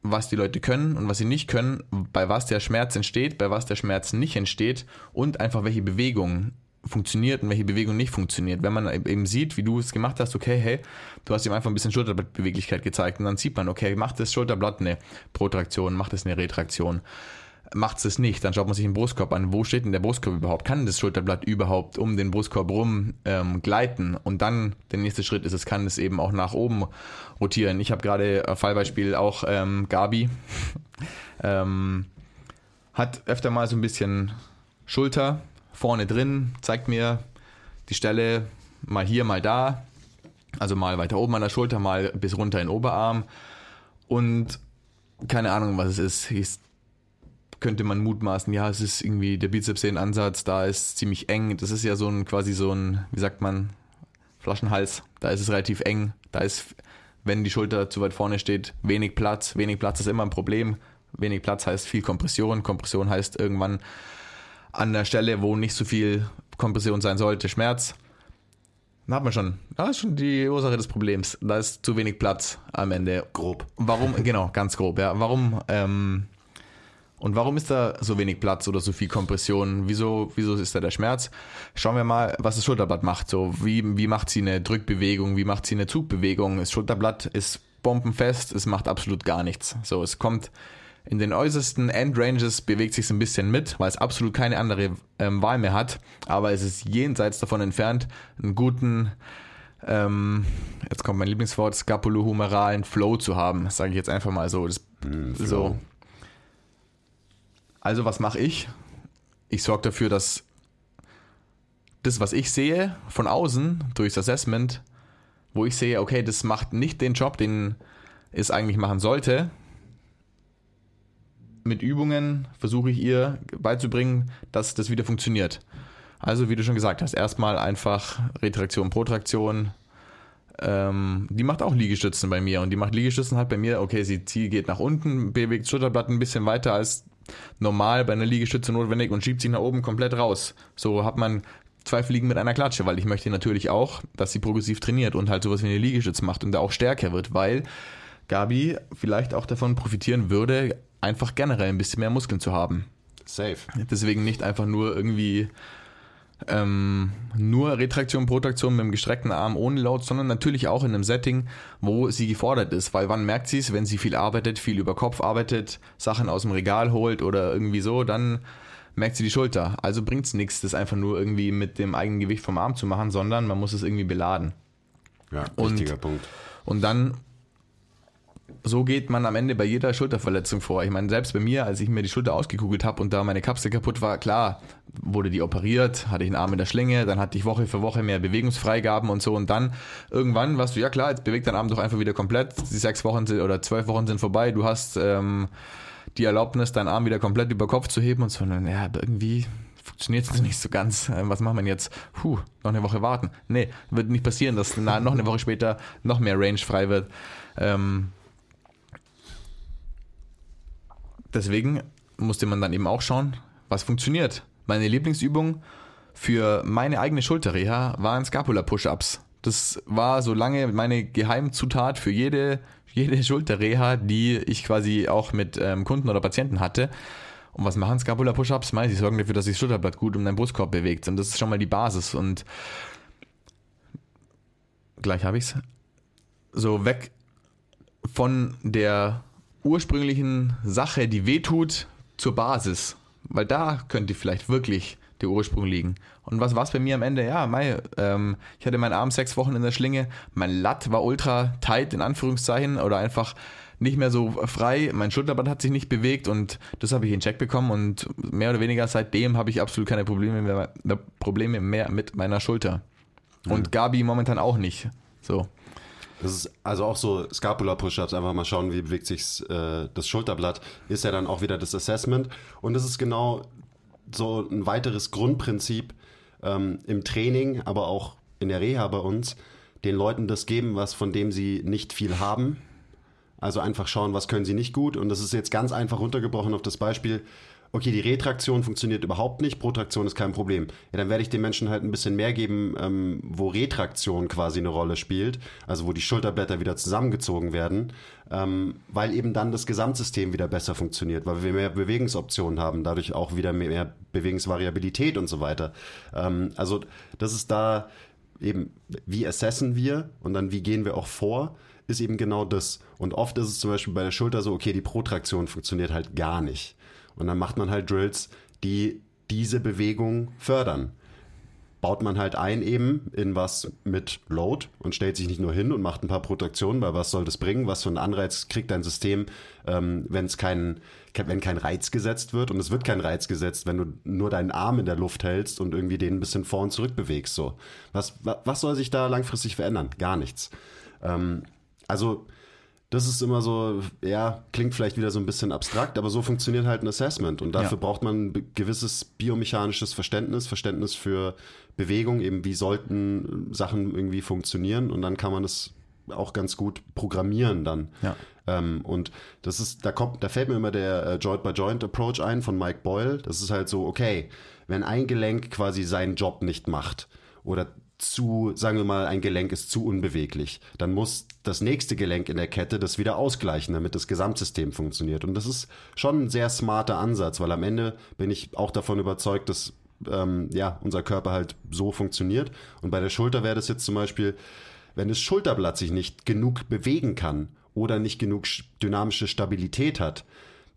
was die Leute können und was sie nicht können, bei was der Schmerz entsteht, bei was der Schmerz nicht entsteht und einfach welche Bewegung funktioniert und welche Bewegung nicht funktioniert. Wenn man eben sieht, wie du es gemacht hast, okay, hey, du hast ihm einfach ein bisschen Schulterblattbeweglichkeit gezeigt und dann sieht man, okay, macht das Schulterblatt eine Protraktion, macht es eine Retraktion macht es nicht. Dann schaut man sich den Brustkorb an. Wo steht denn der Brustkorb überhaupt? Kann das Schulterblatt überhaupt um den Brustkorb rum ähm, gleiten? Und dann der nächste Schritt ist, es kann es eben auch nach oben rotieren. Ich habe gerade äh, Fallbeispiel auch ähm, Gabi. ähm, hat öfter mal so ein bisschen Schulter vorne drin, zeigt mir die Stelle mal hier, mal da. Also mal weiter oben an der Schulter, mal bis runter in den Oberarm. Und keine Ahnung, was es ist könnte man mutmaßen, ja, es ist irgendwie der Bizepssenenansatz, da ist ziemlich eng. Das ist ja so ein quasi so ein, wie sagt man, Flaschenhals. Da ist es relativ eng. Da ist, wenn die Schulter zu weit vorne steht, wenig Platz. Wenig Platz ist immer ein Problem. Wenig Platz heißt viel Kompression. Kompression heißt irgendwann an der Stelle, wo nicht so viel Kompression sein sollte, Schmerz. Da hat man schon, da ist schon die Ursache des Problems. Da ist zu wenig Platz am Ende. Grob. Warum, genau, ganz grob, ja. Warum ähm, und warum ist da so wenig Platz oder so viel Kompression? Wieso, wieso ist da der Schmerz? Schauen wir mal, was das Schulterblatt macht. So, wie, wie macht sie eine Drückbewegung? Wie macht sie eine Zugbewegung? Das Schulterblatt ist bombenfest, es macht absolut gar nichts. So, es kommt in den äußersten Endranges, bewegt sich ein bisschen mit, weil es absolut keine andere ähm, Wahl mehr hat. Aber es ist jenseits davon entfernt, einen guten, ähm, jetzt kommt mein Lieblingswort, scapulohumeralen Flow zu haben. Sage ich jetzt einfach mal so. Das, mm, so also was mache ich? Ich sorge dafür, dass das, was ich sehe von außen durchs Assessment, wo ich sehe, okay, das macht nicht den Job, den es eigentlich machen sollte, mit Übungen versuche ich ihr beizubringen, dass das wieder funktioniert. Also, wie du schon gesagt hast, erstmal einfach Retraktion, Protraktion. Ähm, die macht auch Liegestützen bei mir und die macht Liegestützen halt bei mir, okay, sie zieht, geht nach unten, bewegt Schulterblatt ein bisschen weiter als normal bei einer Liegestütze notwendig und schiebt sich nach oben komplett raus. So hat man zwei Fliegen mit einer Klatsche, weil ich möchte natürlich auch, dass sie progressiv trainiert und halt sowas wie eine Liegestütze macht und da auch stärker wird, weil Gabi vielleicht auch davon profitieren würde, einfach generell ein bisschen mehr Muskeln zu haben. Safe. Deswegen nicht einfach nur irgendwie ähm, nur Retraktion, Protraktion mit dem gestreckten Arm ohne Load, sondern natürlich auch in einem Setting, wo sie gefordert ist. Weil wann merkt sie es, wenn sie viel arbeitet, viel über Kopf arbeitet, Sachen aus dem Regal holt oder irgendwie so, dann merkt sie die Schulter. Also bringt es nichts, das einfach nur irgendwie mit dem eigenen Gewicht vom Arm zu machen, sondern man muss es irgendwie beladen. Ja, wichtiger und, Punkt. Und dann so geht man am Ende bei jeder Schulterverletzung vor. Ich meine, selbst bei mir, als ich mir die Schulter ausgekugelt habe und da meine Kapsel kaputt war, klar, wurde die operiert, hatte ich einen Arm in der Schlinge, dann hatte ich Woche für Woche mehr Bewegungsfreigaben und so und dann irgendwann warst du, ja klar, jetzt bewegt dein Arm doch einfach wieder komplett, die sechs Wochen sind, oder zwölf Wochen sind vorbei, du hast ähm, die Erlaubnis, deinen Arm wieder komplett über Kopf zu heben und so, und dann, ja, irgendwie funktioniert es nicht so ganz. Was machen wir jetzt? Puh, noch eine Woche warten. Nee, wird nicht passieren, dass noch eine Woche später noch mehr Range frei wird. Ähm, deswegen musste man dann eben auch schauen, was funktioniert. Meine Lieblingsübung für meine eigene Schulterreha waren Scapula-Push-Ups. Das war so lange meine Geheimzutat für jede, jede Schulterreha, die ich quasi auch mit ähm, Kunden oder Patienten hatte. Und was machen Scapula-Push-Ups? Sie sorgen dafür, dass sich das Schulterblatt gut um deinen Brustkorb bewegt. Und das ist schon mal die Basis. Und gleich habe ich es. So weg von der ursprünglichen Sache, die wehtut, zur Basis. Weil da könnte vielleicht wirklich der Ursprung liegen. Und was war es bei mir am Ende? Ja, mei, ähm, ich hatte meinen Arm sechs Wochen in der Schlinge, mein Latt war ultra tight, in Anführungszeichen, oder einfach nicht mehr so frei. Mein Schulterblatt hat sich nicht bewegt und das habe ich in Check bekommen und mehr oder weniger seitdem habe ich absolut keine Probleme mehr, Probleme mehr mit meiner Schulter. Und. Gabi momentan auch nicht. So. Das ist also auch so Scapula-Push-Ups, einfach mal schauen, wie bewegt sich äh, das Schulterblatt, ist ja dann auch wieder das Assessment. Und das ist genau so ein weiteres Grundprinzip ähm, im Training, aber auch in der Reha bei uns, den Leuten das geben, was von dem sie nicht viel haben. Also einfach schauen, was können sie nicht gut. Und das ist jetzt ganz einfach runtergebrochen auf das Beispiel, okay, die Retraktion funktioniert überhaupt nicht, Protraktion ist kein Problem. Ja, dann werde ich den Menschen halt ein bisschen mehr geben, ähm, wo Retraktion quasi eine Rolle spielt, also wo die Schulterblätter wieder zusammengezogen werden, ähm, weil eben dann das Gesamtsystem wieder besser funktioniert, weil wir mehr Bewegungsoptionen haben, dadurch auch wieder mehr Bewegungsvariabilität und so weiter. Ähm, also das ist da eben, wie assessen wir und dann wie gehen wir auch vor, ist eben genau das. Und oft ist es zum Beispiel bei der Schulter so, okay, die Protraktion funktioniert halt gar nicht. Und dann macht man halt Drills, die diese Bewegung fördern. Baut man halt ein eben in was mit Load und stellt sich nicht nur hin und macht ein paar Protraktionen, weil was soll das bringen? Was für einen Anreiz kriegt dein System, ähm, wenn es kein, wenn kein Reiz gesetzt wird? Und es wird kein Reiz gesetzt, wenn du nur deinen Arm in der Luft hältst und irgendwie den ein bisschen vor und zurück bewegst. So. Was, was soll sich da langfristig verändern? Gar nichts. Ähm, also das ist immer so, ja, klingt vielleicht wieder so ein bisschen abstrakt, aber so funktioniert halt ein Assessment. Und dafür ja. braucht man ein gewisses biomechanisches Verständnis, Verständnis für Bewegung, eben wie sollten Sachen irgendwie funktionieren. Und dann kann man das auch ganz gut programmieren dann. Ja. Ähm, und das ist, da kommt, da fällt mir immer der äh, Joint-by-Joint-Approach ein von Mike Boyle. Das ist halt so, okay, wenn ein Gelenk quasi seinen Job nicht macht oder zu, sagen wir mal, ein Gelenk ist zu unbeweglich, dann muss das nächste Gelenk in der Kette das wieder ausgleichen, damit das Gesamtsystem funktioniert. Und das ist schon ein sehr smarter Ansatz, weil am Ende bin ich auch davon überzeugt, dass ähm, ja, unser Körper halt so funktioniert. Und bei der Schulter wäre das jetzt zum Beispiel, wenn das Schulterblatt sich nicht genug bewegen kann oder nicht genug dynamische Stabilität hat,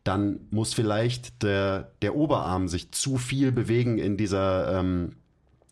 dann muss vielleicht der, der Oberarm sich zu viel bewegen in dieser, ähm,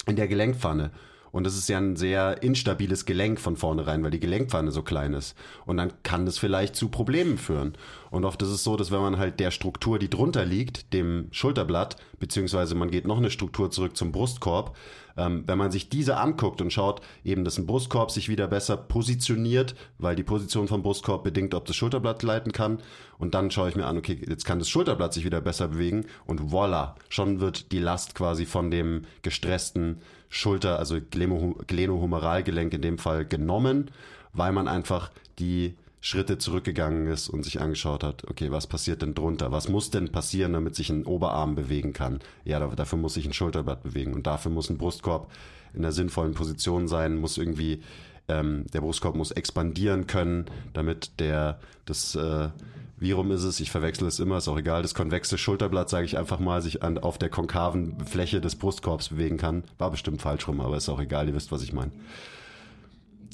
in der Gelenkpfanne. Und das ist ja ein sehr instabiles Gelenk von vornherein, weil die Gelenkpfanne so klein ist. Und dann kann das vielleicht zu Problemen führen. Und oft ist es so, dass wenn man halt der Struktur, die drunter liegt, dem Schulterblatt, beziehungsweise man geht noch eine Struktur zurück zum Brustkorb, ähm, wenn man sich diese anguckt und schaut, eben, dass ein Brustkorb sich wieder besser positioniert, weil die Position vom Brustkorb bedingt, ob das Schulterblatt leiten kann. Und dann schaue ich mir an, okay, jetzt kann das Schulterblatt sich wieder besser bewegen und voila, schon wird die Last quasi von dem gestressten Schulter, also Glenohumeralgelenk in dem Fall genommen, weil man einfach die Schritte zurückgegangen ist und sich angeschaut hat, okay, was passiert denn drunter? Was muss denn passieren, damit sich ein Oberarm bewegen kann? Ja, dafür muss sich ein Schulterblatt bewegen und dafür muss ein Brustkorb in einer sinnvollen Position sein, muss irgendwie, ähm, der Brustkorb muss expandieren können, damit der, das, äh, wie rum ist es? Ich verwechsel es immer, ist auch egal. Das konvexe Schulterblatt, sage ich einfach mal, sich an, auf der konkaven Fläche des Brustkorbs bewegen kann. War bestimmt falsch rum, aber ist auch egal, ihr wisst, was ich meine.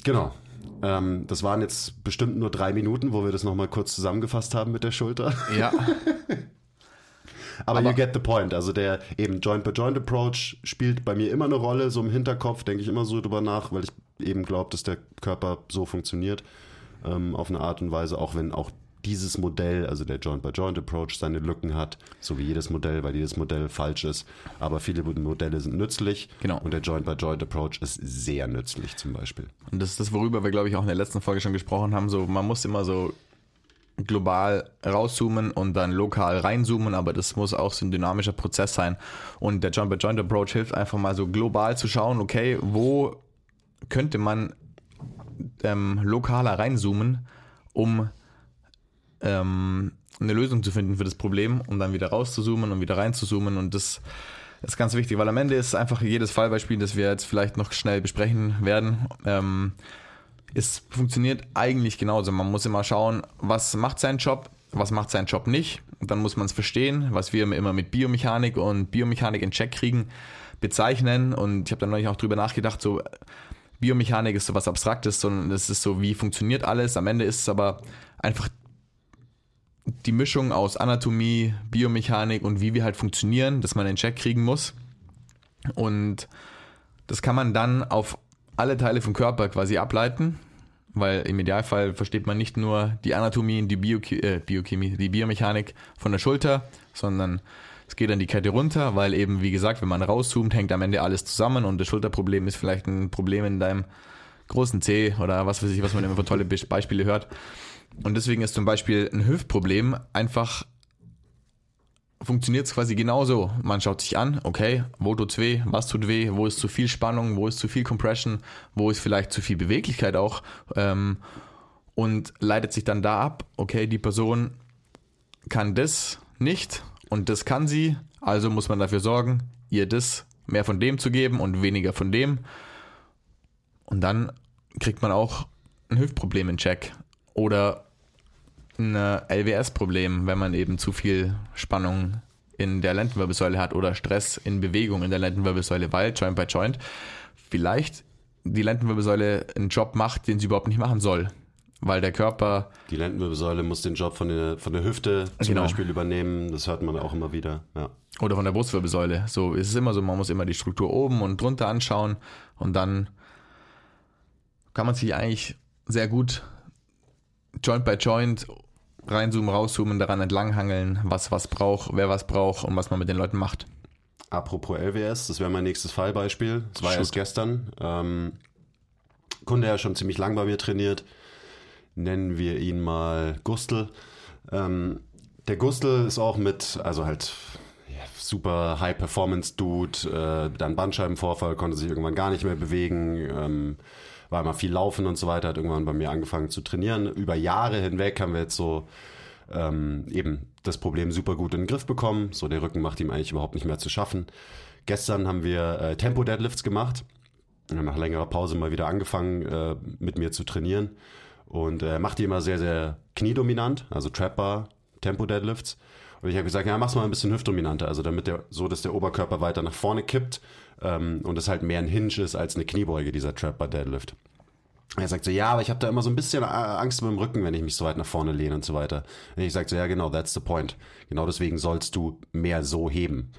Genau. Ähm, das waren jetzt bestimmt nur drei Minuten, wo wir das nochmal kurz zusammengefasst haben mit der Schulter. Ja. Aber, Aber, you get the point. Also der eben Joint-by-Joint-Approach spielt bei mir immer eine Rolle, so im Hinterkopf denke ich immer so drüber nach, weil ich eben glaube, dass der Körper so funktioniert ähm, auf eine Art und Weise, auch wenn auch dieses Modell, also der Joint-by-Joint-Approach, seine Lücken hat, so wie jedes Modell, weil jedes Modell falsch ist. Aber viele Modelle sind nützlich. Genau. Und der Joint-by-Joint-Approach ist sehr nützlich zum Beispiel. Und das ist das, worüber wir, glaube ich, auch in der letzten Folge schon gesprochen haben. So, man muss immer so global rauszoomen und dann lokal reinzoomen, aber das muss auch so ein dynamischer Prozess sein. Und der Joint-by-Joint-Approach hilft einfach mal so global zu schauen, okay, wo könnte man ähm, lokaler reinzoomen, um ähm, eine Lösung zu finden für das Problem, um dann wieder rauszuzoomen und wieder reinzuzoomen. Und das ist ganz wichtig, weil am Ende ist einfach jedes Fallbeispiel, das wir jetzt vielleicht noch schnell besprechen werden, ähm, es funktioniert eigentlich genauso. Man muss immer schauen, was macht sein Job, was macht sein Job nicht. Und dann muss man es verstehen, was wir immer mit Biomechanik und Biomechanik in Check kriegen, bezeichnen. Und ich habe dann neulich auch drüber nachgedacht, so Biomechanik ist so was Abstraktes, sondern es ist so, wie funktioniert alles. Am Ende ist es aber einfach die Mischung aus Anatomie, Biomechanik und wie wir halt funktionieren, dass man in Check kriegen muss. Und das kann man dann auf alle Teile vom Körper quasi ableiten, weil im Idealfall versteht man nicht nur die Anatomie und die Bioche äh, Biochemie, die Biomechanik von der Schulter, sondern es geht dann die Kette runter, weil eben, wie gesagt, wenn man rauszoomt, hängt am Ende alles zusammen und das Schulterproblem ist vielleicht ein Problem in deinem großen C oder was weiß ich, was man immer für tolle Beispiele hört. Und deswegen ist zum Beispiel ein Hüftproblem einfach funktioniert es quasi genauso. Man schaut sich an, okay, wo tut's weh, was tut weh, wo ist zu viel Spannung, wo ist zu viel Compression, wo ist vielleicht zu viel Beweglichkeit auch ähm, und leitet sich dann da ab, okay, die Person kann das nicht und das kann sie, also muss man dafür sorgen, ihr das mehr von dem zu geben und weniger von dem. Und dann kriegt man auch ein Hüftproblem in Check. Oder ein LWS-Problem, wenn man eben zu viel Spannung in der Lendenwirbelsäule hat oder Stress in Bewegung in der Lendenwirbelsäule, weil Joint by Joint vielleicht die Lendenwirbelsäule einen Job macht, den sie überhaupt nicht machen soll. Weil der Körper. Die Lendenwirbelsäule muss den Job von der, von der Hüfte zum genau. Beispiel übernehmen. Das hört man auch immer wieder. Ja. Oder von der Brustwirbelsäule. So ist es immer so, man muss immer die Struktur oben und drunter anschauen und dann kann man sich eigentlich sehr gut Joint by Joint reinzoomen, rauszoomen, daran entlanghangeln, was was braucht, wer was braucht und was man mit den Leuten macht. Apropos LWS, das wäre mein nächstes Fallbeispiel. Das war Shoot. erst gestern. Ähm, Kunde ja schon ziemlich lang bei mir trainiert. Nennen wir ihn mal Gustel. Ähm, der Gustel ist auch mit, also halt ja, super High-Performance-Dude, äh, dann Bandscheibenvorfall, konnte sich irgendwann gar nicht mehr bewegen. Ähm, war immer viel laufen und so weiter, hat irgendwann bei mir angefangen zu trainieren. Über Jahre hinweg haben wir jetzt so ähm, eben das Problem super gut in den Griff bekommen. So der Rücken macht ihm eigentlich überhaupt nicht mehr zu schaffen. Gestern haben wir äh, Tempo-Deadlifts gemacht. Nach längerer Pause mal wieder angefangen, äh, mit mir zu trainieren. Und äh, macht die immer sehr, sehr kniedominant, also Trap Bar, Tempo-Deadlifts. Und ich habe gesagt, ja, mach's mal ein bisschen hüftdominanter, also damit der, so, dass der Oberkörper weiter nach vorne kippt ähm, und es halt mehr ein Hinge ist als eine Kniebeuge, dieser Trap Bar Deadlift. Er sagt so, ja, aber ich habe da immer so ein bisschen äh, Angst mit dem Rücken, wenn ich mich so weit nach vorne lehne und so weiter. Und ich sage so, ja, genau, that's the point. Genau deswegen sollst du mehr so heben.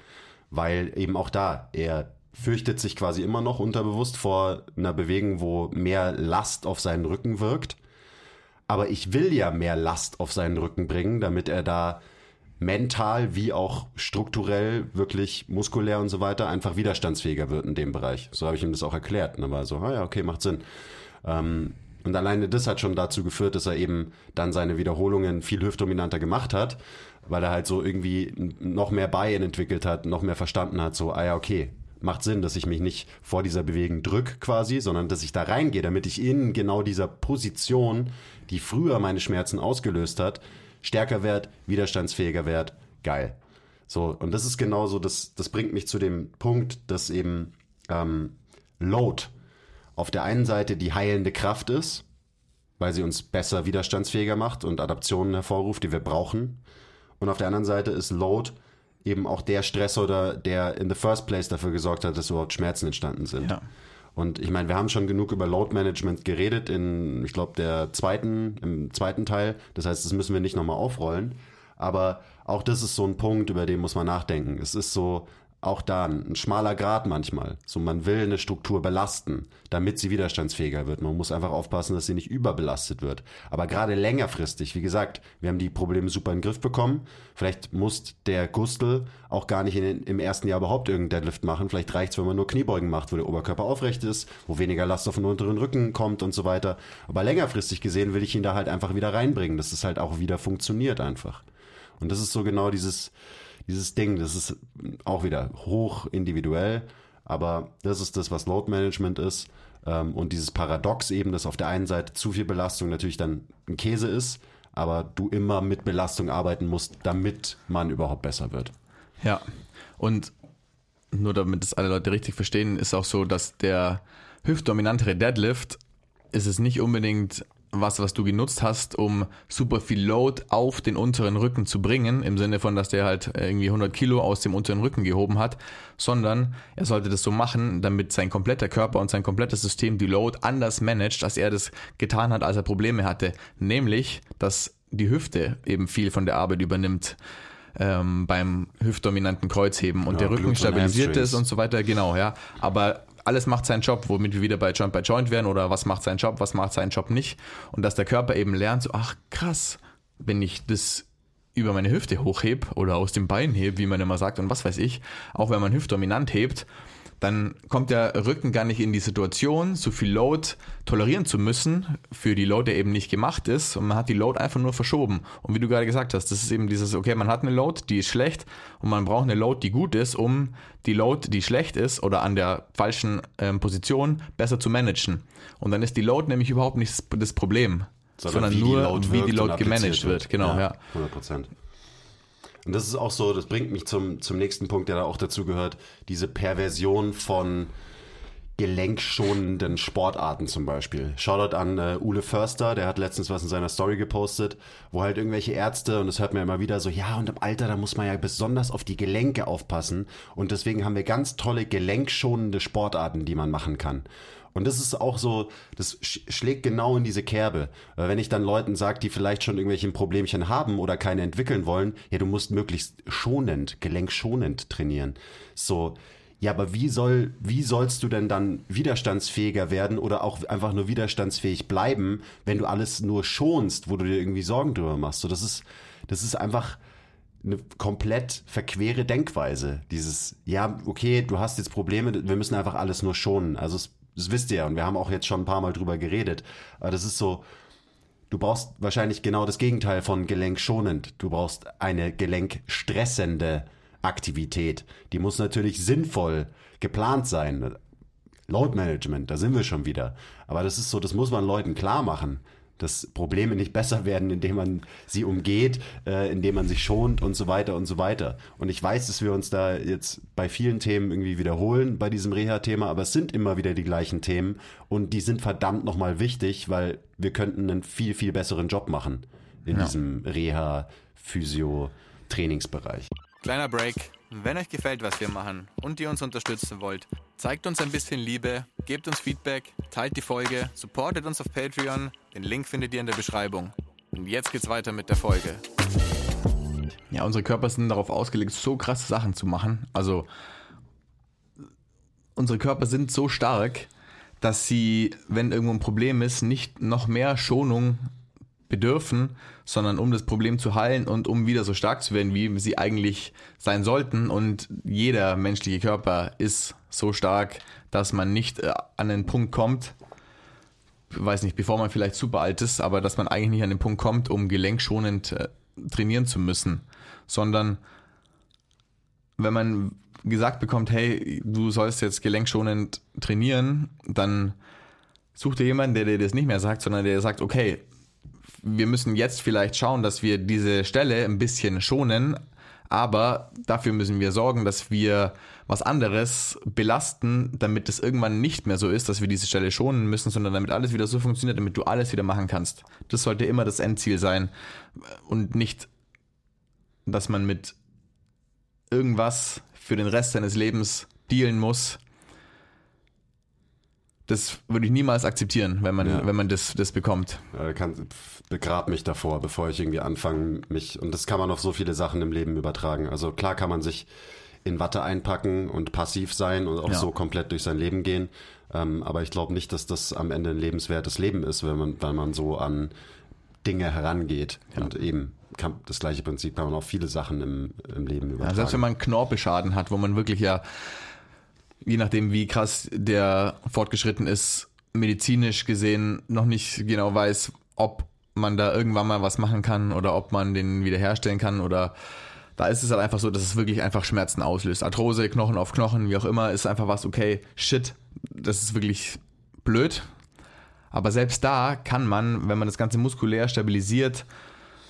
Weil eben auch da, er fürchtet sich quasi immer noch unterbewusst vor einer Bewegung, wo mehr Last auf seinen Rücken wirkt. Aber ich will ja mehr Last auf seinen Rücken bringen, damit er da mental wie auch strukturell, wirklich muskulär und so weiter, einfach widerstandsfähiger wird in dem Bereich. So habe ich ihm das auch erklärt. Und dann war so, ah ja, okay, macht Sinn. Ähm, und alleine das hat schon dazu geführt, dass er eben dann seine Wiederholungen viel hüftdominanter gemacht hat, weil er halt so irgendwie noch mehr Bein entwickelt hat, noch mehr verstanden hat, so, ah ja, okay, macht Sinn, dass ich mich nicht vor dieser Bewegung drück quasi, sondern dass ich da reingehe, damit ich in genau dieser Position, die früher meine Schmerzen ausgelöst hat, stärker werd, widerstandsfähiger werd, geil. So, und das ist genauso, das, das bringt mich zu dem Punkt, dass eben ähm, Load auf der einen Seite die heilende Kraft ist, weil sie uns besser widerstandsfähiger macht und Adaptionen hervorruft, die wir brauchen. Und auf der anderen Seite ist Load eben auch der Stressor, der in the first place dafür gesorgt hat, dass überhaupt Schmerzen entstanden sind. Ja. Und ich meine, wir haben schon genug über Load Management geredet in, ich glaube, der zweiten, im zweiten Teil. Das heißt, das müssen wir nicht nochmal aufrollen. Aber auch das ist so ein Punkt, über den muss man nachdenken. Es ist so auch da ein schmaler Grad manchmal. So, man will eine Struktur belasten, damit sie widerstandsfähiger wird. Man muss einfach aufpassen, dass sie nicht überbelastet wird. Aber gerade längerfristig, wie gesagt, wir haben die Probleme super in den Griff bekommen. Vielleicht muss der Gustel auch gar nicht in, im ersten Jahr überhaupt irgendeinen Deadlift machen. Vielleicht reicht es, wenn man nur Kniebeugen macht, wo der Oberkörper aufrecht ist, wo weniger Last auf den unteren Rücken kommt und so weiter. Aber längerfristig gesehen will ich ihn da halt einfach wieder reinbringen, dass es halt auch wieder funktioniert einfach. Und das ist so genau dieses, dieses Ding, das ist auch wieder hoch individuell, aber das ist das, was Load Management ist. Ähm, und dieses Paradox eben, dass auf der einen Seite zu viel Belastung natürlich dann ein Käse ist, aber du immer mit Belastung arbeiten musst, damit man überhaupt besser wird. Ja, und nur damit es alle Leute richtig verstehen, ist auch so, dass der hüftdominantere Deadlift ist es nicht unbedingt was, was du genutzt hast, um super viel Load auf den unteren Rücken zu bringen, im Sinne von, dass der halt irgendwie 100 Kilo aus dem unteren Rücken gehoben hat, sondern er sollte das so machen, damit sein kompletter Körper und sein komplettes System die Load anders managt, als er das getan hat, als er Probleme hatte. Nämlich, dass die Hüfte eben viel von der Arbeit übernimmt. Ähm, beim hüftdominanten Kreuzheben und ja, der Rücken stabilisiert ist und so weiter, genau, ja. Aber alles macht seinen Job, womit wir wieder bei Joint by Joint werden oder was macht seinen Job, was macht seinen Job nicht. Und dass der Körper eben lernt, so, ach krass, wenn ich das über meine Hüfte hochhebe oder aus dem Bein hebe, wie man immer sagt und was weiß ich, auch wenn man hüftdominant hebt, dann kommt der Rücken gar nicht in die Situation, so viel Load tolerieren zu müssen für die Load, der eben nicht gemacht ist. Und man hat die Load einfach nur verschoben. Und wie du gerade gesagt hast, das ist eben dieses, okay, man hat eine Load, die ist schlecht und man braucht eine Load, die gut ist, um die Load, die schlecht ist oder an der falschen ähm, Position besser zu managen. Und dann ist die Load nämlich überhaupt nicht das Problem, sondern, sondern nur, wie die Load gemanagt wird. Genau, ja. ja. 100 Prozent. Und das ist auch so, das bringt mich zum, zum nächsten Punkt, der da auch dazu gehört, diese Perversion von gelenkschonenden Sportarten zum Beispiel. Shoutout an äh, Ule Förster, der hat letztens was in seiner Story gepostet, wo halt irgendwelche Ärzte, und das hört man immer wieder so, ja, und im Alter, da muss man ja besonders auf die Gelenke aufpassen. Und deswegen haben wir ganz tolle gelenkschonende Sportarten, die man machen kann. Und das ist auch so, das schlägt genau in diese Kerbe. Wenn ich dann Leuten sage, die vielleicht schon irgendwelche Problemchen haben oder keine entwickeln wollen, ja, du musst möglichst schonend, gelenkschonend trainieren. So, ja, aber wie soll, wie sollst du denn dann widerstandsfähiger werden oder auch einfach nur widerstandsfähig bleiben, wenn du alles nur schonst, wo du dir irgendwie Sorgen drüber machst? So, das ist, das ist einfach eine komplett verquere Denkweise. Dieses, ja, okay, du hast jetzt Probleme, wir müssen einfach alles nur schonen. Also es das wisst ihr ja und wir haben auch jetzt schon ein paar Mal drüber geredet. Aber das ist so, du brauchst wahrscheinlich genau das Gegenteil von gelenkschonend. Du brauchst eine gelenkstressende Aktivität. Die muss natürlich sinnvoll geplant sein. Load Management, da sind wir schon wieder. Aber das ist so, das muss man Leuten klar machen dass Probleme nicht besser werden, indem man sie umgeht, äh, indem man sich schont und so weiter und so weiter. Und ich weiß, dass wir uns da jetzt bei vielen Themen irgendwie wiederholen bei diesem Reha-Thema, aber es sind immer wieder die gleichen Themen und die sind verdammt nochmal wichtig, weil wir könnten einen viel, viel besseren Job machen in ja. diesem Reha-Physio-Trainingsbereich. Kleiner Break. Wenn euch gefällt, was wir machen und ihr uns unterstützen wollt, zeigt uns ein bisschen Liebe, gebt uns Feedback, teilt die Folge, supportet uns auf Patreon. Den Link findet ihr in der Beschreibung. Und jetzt geht's weiter mit der Folge. Ja, unsere Körper sind darauf ausgelegt, so krasse Sachen zu machen. Also unsere Körper sind so stark, dass sie, wenn irgendwo ein Problem ist, nicht noch mehr Schonung bedürfen, sondern um das Problem zu heilen und um wieder so stark zu werden, wie sie eigentlich sein sollten. Und jeder menschliche Körper ist so stark, dass man nicht äh, an den Punkt kommt, weiß nicht, bevor man vielleicht super alt ist, aber dass man eigentlich nicht an den Punkt kommt, um gelenkschonend äh, trainieren zu müssen, sondern wenn man gesagt bekommt, hey, du sollst jetzt gelenkschonend trainieren, dann such dir jemanden, der dir das nicht mehr sagt, sondern der sagt, okay, wir müssen jetzt vielleicht schauen, dass wir diese Stelle ein bisschen schonen, aber dafür müssen wir sorgen, dass wir was anderes belasten, damit es irgendwann nicht mehr so ist, dass wir diese Stelle schonen müssen, sondern damit alles wieder so funktioniert, damit du alles wieder machen kannst. Das sollte immer das Endziel sein und nicht, dass man mit irgendwas für den Rest seines Lebens dealen muss. Das würde ich niemals akzeptieren, wenn man, ja. wenn man das, das bekommt. Ja, kann, begrab mich davor, bevor ich irgendwie anfange, mich, und das kann man auf so viele Sachen im Leben übertragen. Also klar kann man sich in Watte einpacken und passiv sein und auch ja. so komplett durch sein Leben gehen. Ähm, aber ich glaube nicht, dass das am Ende ein lebenswertes Leben ist, wenn man, weil man so an Dinge herangeht. Und eben kann, das gleiche Prinzip kann man auf viele Sachen im, im Leben übertragen. Ja, selbst wenn man Knorpelschaden hat, wo man wirklich ja, je nachdem wie krass der fortgeschritten ist, medizinisch gesehen noch nicht genau weiß, ob man da irgendwann mal was machen kann oder ob man den wiederherstellen kann oder da ist es halt einfach so, dass es wirklich einfach Schmerzen auslöst. Arthrose, Knochen auf Knochen, wie auch immer, ist einfach was, okay, shit, das ist wirklich blöd. Aber selbst da kann man, wenn man das Ganze muskulär stabilisiert,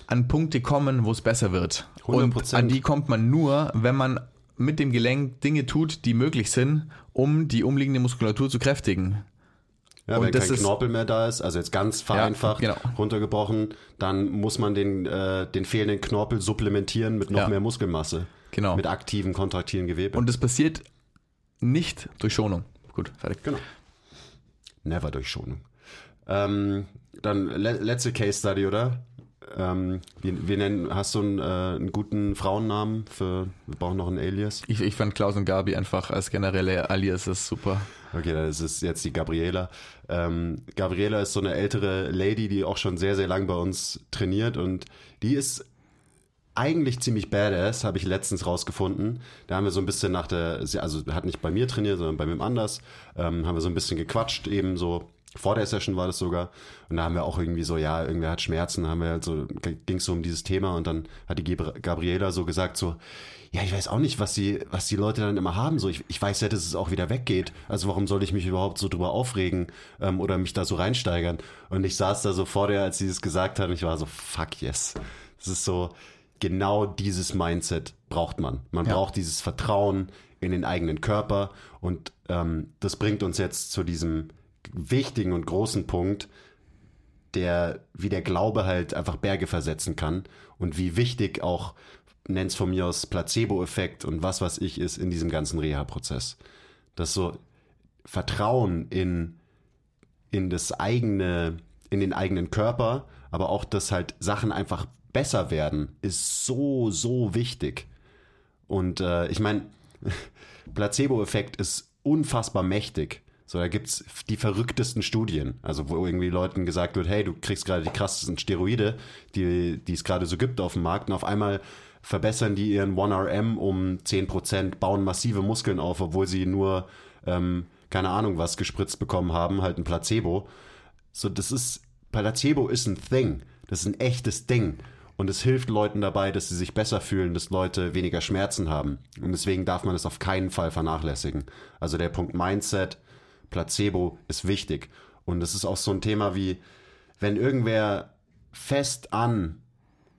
an Punkte kommen, wo es besser wird. 100%. Und an die kommt man nur, wenn man mit dem Gelenk Dinge tut, die möglich sind, um die umliegende Muskulatur zu kräftigen. Ja, und wenn kein Knorpel mehr da ist, also jetzt ganz vereinfacht ja, genau. runtergebrochen, dann muss man den, äh, den fehlenden Knorpel supplementieren mit noch ja. mehr Muskelmasse. Genau. Mit aktiven, kontraktilen Gewebe. Und das passiert nicht durch Schonung. Gut, fertig. Genau. Never durch Schonung. Ähm, dann le letzte Case Study, oder? Ähm, wie, wie nennen, hast du einen, äh, einen, guten Frauennamen für, wir brauchen noch einen Alias? Ich, ich fand Klaus und Gabi einfach als generelle Aliases super. Okay, das ist jetzt die Gabriela. Ähm, Gabriela ist so eine ältere Lady, die auch schon sehr, sehr lang bei uns trainiert und die ist eigentlich ziemlich badass, habe ich letztens rausgefunden. Da haben wir so ein bisschen nach der, also hat nicht bei mir trainiert, sondern bei wem anders, ähm, haben wir so ein bisschen gequatscht, eben so vor der Session war das sogar. Und da haben wir auch irgendwie so, ja, irgendwer hat Schmerzen, haben wir halt so, ging es so um dieses Thema und dann hat die Gabriela so gesagt, so, ja, ich weiß auch nicht, was die, was die Leute dann immer haben. So, ich, ich weiß ja, dass es auch wieder weggeht. Also warum soll ich mich überhaupt so drüber aufregen ähm, oder mich da so reinsteigern? Und ich saß da so vor der, als sie das gesagt hat, und ich war so, fuck yes. Das ist so, genau dieses Mindset braucht man. Man ja. braucht dieses Vertrauen in den eigenen Körper und ähm, das bringt uns jetzt zu diesem wichtigen und großen Punkt, der, wie der Glaube halt einfach Berge versetzen kann und wie wichtig auch, nenn's von mir aus Placebo-Effekt und was was ich ist in diesem ganzen Reha-Prozess. Das so Vertrauen in, in das eigene, in den eigenen Körper, aber auch, dass halt Sachen einfach besser werden, ist so, so wichtig. Und äh, ich meine, Placebo-Effekt ist unfassbar mächtig. So, da gibt's die verrücktesten Studien, also wo irgendwie Leuten gesagt wird, hey, du kriegst gerade die krassesten Steroide, die, die es gerade so gibt auf dem Markt, und auf einmal verbessern die ihren 1RM um 10%, bauen massive Muskeln auf, obwohl sie nur, ähm, keine Ahnung was, gespritzt bekommen haben, halt ein Placebo. So, das ist, Placebo ist ein Thing. Das ist ein echtes Ding. Und es hilft Leuten dabei, dass sie sich besser fühlen, dass Leute weniger Schmerzen haben. Und deswegen darf man es auf keinen Fall vernachlässigen. Also der Punkt Mindset, Placebo ist wichtig. Und es ist auch so ein Thema wie, wenn irgendwer fest an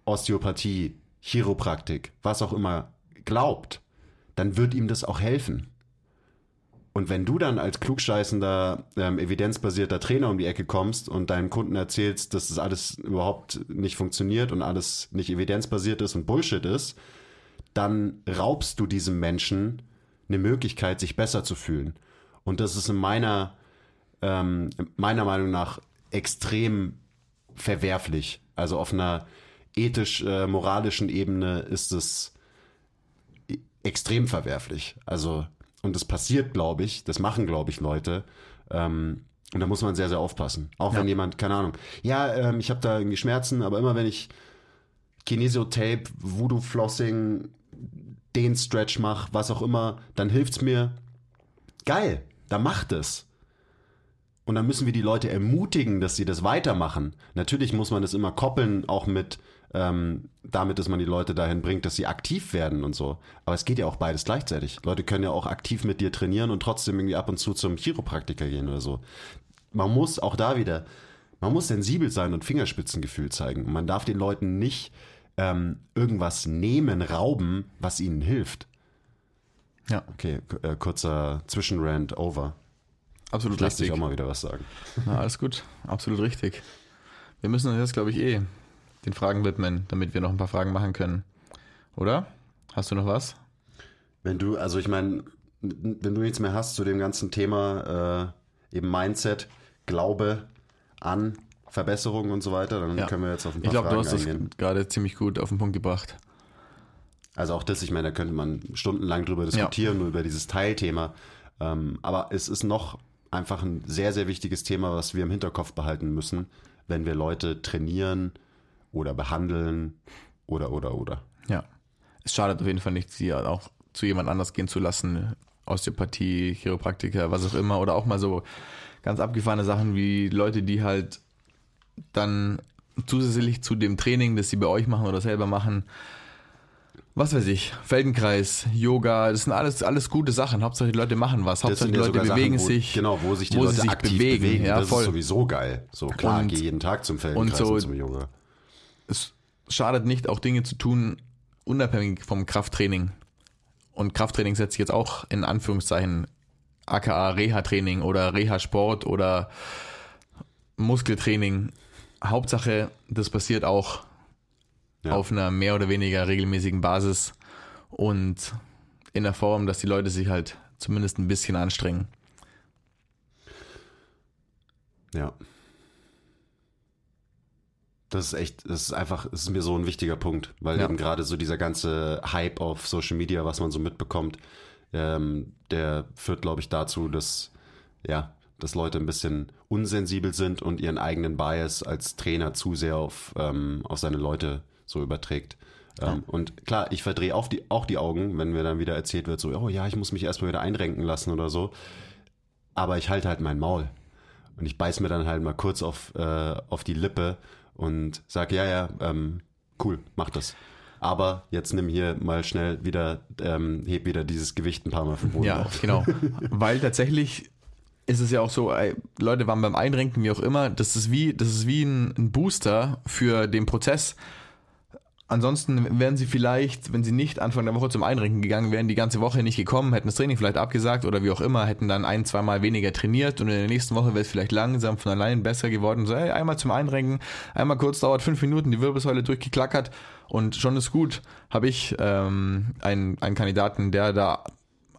Osteopathie, Chiropraktik, was auch immer glaubt, dann wird ihm das auch helfen. Und wenn du dann als klugscheißender, ähm, evidenzbasierter Trainer um die Ecke kommst und deinem Kunden erzählst, dass das alles überhaupt nicht funktioniert und alles nicht evidenzbasiert ist und Bullshit ist, dann raubst du diesem Menschen eine Möglichkeit, sich besser zu fühlen. Und das ist in meiner, ähm, meiner Meinung nach extrem verwerflich. Also auf einer ethisch-moralischen äh, Ebene ist es extrem verwerflich. Also, und das passiert, glaube ich, das machen, glaube ich, Leute. Ähm, und da muss man sehr, sehr aufpassen. Auch Ja. wenn jemand, keine Ahnung, ja, ähm, ich habe da irgendwie Schmerzen, aber immer wenn ich Kinesiotape, Voodoo-Flossing, den Stretch mache, was auch immer, dann hilft's mir. Geil, dann macht es. Und dann müssen wir die Leute ermutigen, dass sie das weitermachen. Natürlich muss man das immer koppeln, auch mit ähm, damit, dass man die Leute dahin bringt, dass sie aktiv werden und so. Aber es geht ja auch beides gleichzeitig. Leute können ja auch aktiv mit dir trainieren und trotzdem irgendwie ab und zu zum Chiropraktiker gehen oder so. Man muss auch da wieder, man muss sensibel sein und Fingerspitzengefühl zeigen. Und man darf den Leuten nicht ähm, irgendwas nehmen, rauben, was ihnen hilft. Ja, Okay, äh, kurzer Zwischenrand over. absolut Lass dich richtig. auch mal wieder was sagen. Na, alles gut, absolut richtig. Wir müssen uns jetzt, glaube ich, eh den Fragen widmen, damit wir noch ein paar Fragen machen können. Oder? Hast du noch was? Wenn du, also ich meine, wenn du nichts mehr hast zu dem ganzen Thema, äh, eben Mindset, Glaube an Verbesserung und so weiter, dann Ja. können wir jetzt auf ein Ich paar glaube, du Fragen hast eingehen. das gerade ziemlich gut auf den Punkt gebracht. Also auch das, ich meine, da könnte man stundenlang drüber diskutieren, nur über dieses Teilthema. Ähm, aber es ist noch einfach ein sehr, sehr wichtiges Thema, was wir im Hinterkopf behalten müssen, wenn wir Leute trainieren oder behandeln oder, oder, oder. Ja. Es schadet auf jeden Fall nicht, sie auch zu jemand anders gehen zu lassen. Osteopathie, Chiropraktiker, was auch immer. Oder auch mal so ganz abgefahrene Sachen wie Leute, die halt dann zusätzlich zu dem Training, das sie bei euch machen oder selber machen, was weiß ich, Feldenkreis, Yoga, das sind alles, alles gute Sachen. Hauptsache die Leute machen was. Hauptsache die Leute sogar Sachen, bewegen wo, sich. Genau, wo sich die wo Leute sie sich aktiv bewegen. bewegen. Ja, das voll. ist sowieso geil. So klar, Und- geh jeden Tag zum Feldenkreis und und, so- zum Yoga. es schadet nicht, auch Dinge zu tun, unabhängig vom Krafttraining. Und Krafttraining setzt sich jetzt auch in Anführungszeichen aka Reha-Training oder Reha-Sport oder Muskeltraining. Hauptsache, das passiert auch Ja. auf einer mehr oder weniger regelmäßigen Basis und in der Form, dass die Leute sich halt zumindest ein bisschen anstrengen. Ja. Das ist echt, das ist einfach, das ist mir so ein wichtiger Punkt, weil Ja. eben gerade so dieser ganze Hype auf Social Media, was man so mitbekommt, ähm, der führt, glaube ich, dazu, dass, ja, dass Leute ein bisschen unsensibel sind und ihren eigenen Bias als Trainer zu sehr auf, ähm, auf seine Leute so überträgt. Ähm, und klar, ich verdrehe auch die, auch die Augen, wenn mir dann wieder erzählt wird, so, oh ja, ich muss mich erstmal wieder einrenken lassen oder so. Aber ich halte halt mein Maul. Und ich beiß mir dann halt mal kurz auf, äh, auf die Lippe und sag, ja, ja, ähm, cool, mach das. Aber jetzt nimm hier mal schnell wieder, ähm, heb wieder dieses Gewicht ein paar Mal vom Boden Ja, auf. genau. Weil tatsächlich ist es ja auch so, Leute waren beim Einrenken, wie auch immer, das ist wie, das ist wie ein, ein Booster für den Prozess. Ansonsten wären sie vielleicht, wenn sie nicht Anfang der Woche zum Einrenken gegangen wären, die ganze Woche nicht gekommen, hätten das Training vielleicht abgesagt oder wie auch immer, hätten dann ein, zweimal weniger trainiert und in der nächsten Woche wäre es vielleicht langsam von allein besser geworden. So, ey, einmal zum Einrenken, einmal kurz dauert fünf Minuten, die Wirbelsäule durchgeklackert und schon ist gut. Habe ich ähm, einen, einen Kandidaten, der da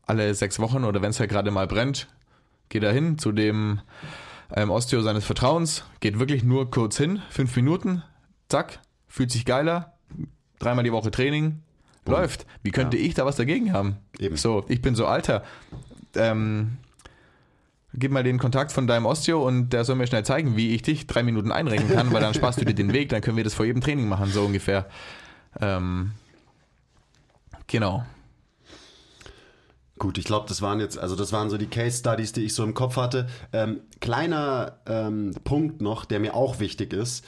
alle sechs Wochen oder wenn es halt gerade mal brennt, geht er hin zu dem ähm, Osteo seines Vertrauens, geht wirklich nur kurz hin, fünf Minuten, zack, fühlt sich geiler, dreimal die Woche Training, läuft. Wie könnte ich da was dagegen haben? Eben. So, ich bin so alter. Ähm, gib mal den Kontakt von deinem Osteo und der soll mir schnell zeigen, wie ich dich drei Minuten einrenken kann, weil dann sparst du dir den Weg, dann können wir das vor jedem Training machen, so ungefähr. Ähm, genau. Gut, ich glaube, das waren jetzt, also das waren so die Case Studies, die ich so im Kopf hatte. Ähm, kleiner ähm, Punkt noch, der mir auch wichtig ist.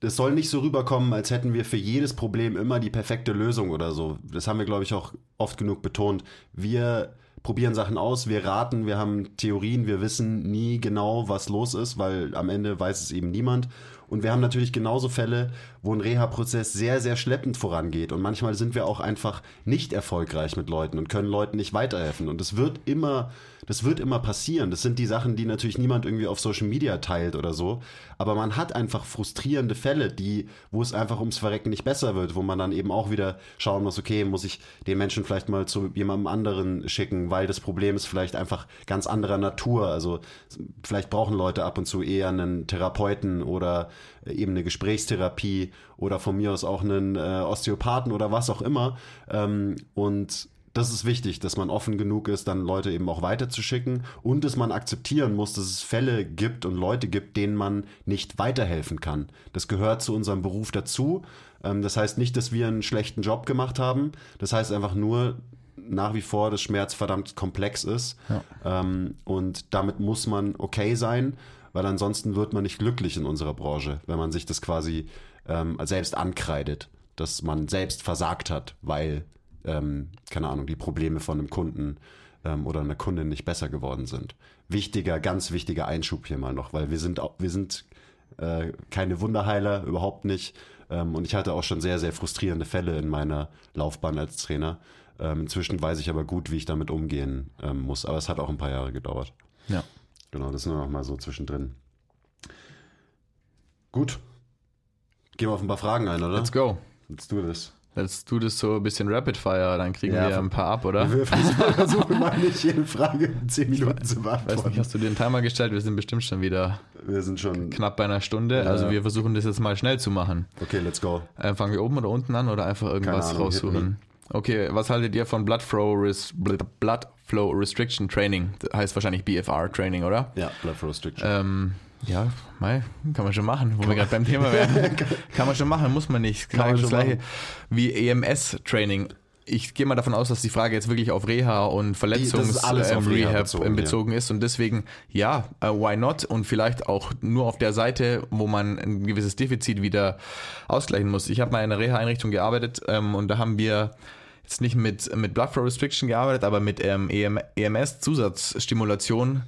Es soll nicht so rüberkommen, als hätten wir für jedes Problem immer die perfekte Lösung oder so. Das haben wir, glaube ich, auch oft genug betont. Wir probieren Sachen aus, wir raten, wir haben Theorien, wir wissen nie genau, was los ist, weil am Ende weiß es eben niemand. Und wir haben natürlich genauso Fälle, wo ein Reha-Prozess sehr, sehr schleppend vorangeht. Und manchmal sind wir auch einfach nicht erfolgreich mit Leuten und können Leuten nicht weiterhelfen. Und das wird immer, das wird immer passieren. Das sind die Sachen, die natürlich niemand irgendwie auf Social Media teilt oder so. Aber man hat einfach frustrierende Fälle, die, wo es einfach ums Verrecken nicht besser wird, wo man dann eben auch wieder schauen muss, okay, muss ich den Menschen vielleicht mal zu jemandem anderen schicken, weil das Problem ist vielleicht einfach ganz anderer Natur. Also vielleicht brauchen Leute ab und zu eher einen Therapeuten oder eben eine Gesprächstherapie oder von mir aus auch einen äh, Osteopathen oder was auch immer. Ähm, und das ist wichtig, dass man offen genug ist, dann Leute eben auch weiterzuschicken und dass man akzeptieren muss, dass es Fälle gibt und Leute gibt, denen man nicht weiterhelfen kann. Das gehört zu unserem Beruf dazu. Ähm, das heißt nicht, dass wir einen schlechten Job gemacht haben. Das heißt einfach nur, nach wie vor dass Schmerz verdammt komplex ist. Ja. Ähm, und damit muss man okay sein, weil ansonsten wird man nicht glücklich in unserer Branche, wenn man sich das quasi ähm, selbst ankreidet, dass man selbst versagt hat, weil, ähm, keine Ahnung, die Probleme von einem Kunden ähm, oder einer Kundin nicht besser geworden sind. Wichtiger, ganz wichtiger Einschub hier mal noch, weil wir sind, wir sind äh, keine Wunderheiler, überhaupt nicht. Ähm, und ich hatte auch schon sehr, sehr frustrierende Fälle in meiner Laufbahn als Trainer. Ähm, inzwischen weiß ich aber gut, wie ich damit umgehen ähm, muss. Aber es hat auch ein paar Jahre gedauert. Ja. Genau, das nur noch mal so zwischendrin. Gut. Gehen wir auf ein paar Fragen ein, oder? Let's go. Let's do this. Let's do this so ein bisschen Rapid Fire, dann kriegen ja, wir ein paar ab, oder? Wir versuchen mal nicht jede Frage in 10 Minuten zu beantworten. Weiß nicht, hast du dir einen Timer gestellt? Wir sind bestimmt schon wieder wir sind schon knapp bei einer Stunde. Ja. Also wir versuchen das jetzt mal schnell zu machen. Okay, let's go. Äh, fangen wir oben oder unten an oder einfach irgendwas raussuchen? Okay, was haltet ihr von Blood Flow, Res Blood Flow Restriction Training? Das heißt wahrscheinlich BFR Training, oder? Ja, Blood Flow Restriction. Ähm, ja, mei, kann man schon machen, wo kann wir gerade beim Thema wären. kann man schon machen, muss man nicht. Kann, kann man das gleiche machen. wie EMS Training ich gehe mal davon aus, dass die Frage jetzt wirklich auf Reha und Verletzungsrehab ähm, bezogen, bezogen ja. ist und deswegen ja, uh, why not und vielleicht auch nur auf der Seite, wo man ein gewisses Defizit wieder ausgleichen muss. Ich habe mal in einer Reha-Einrichtung gearbeitet ähm, und da haben wir jetzt nicht mit, mit Blood Flow Restriction gearbeitet, aber mit ähm, EM, EMS-Zusatzstimulation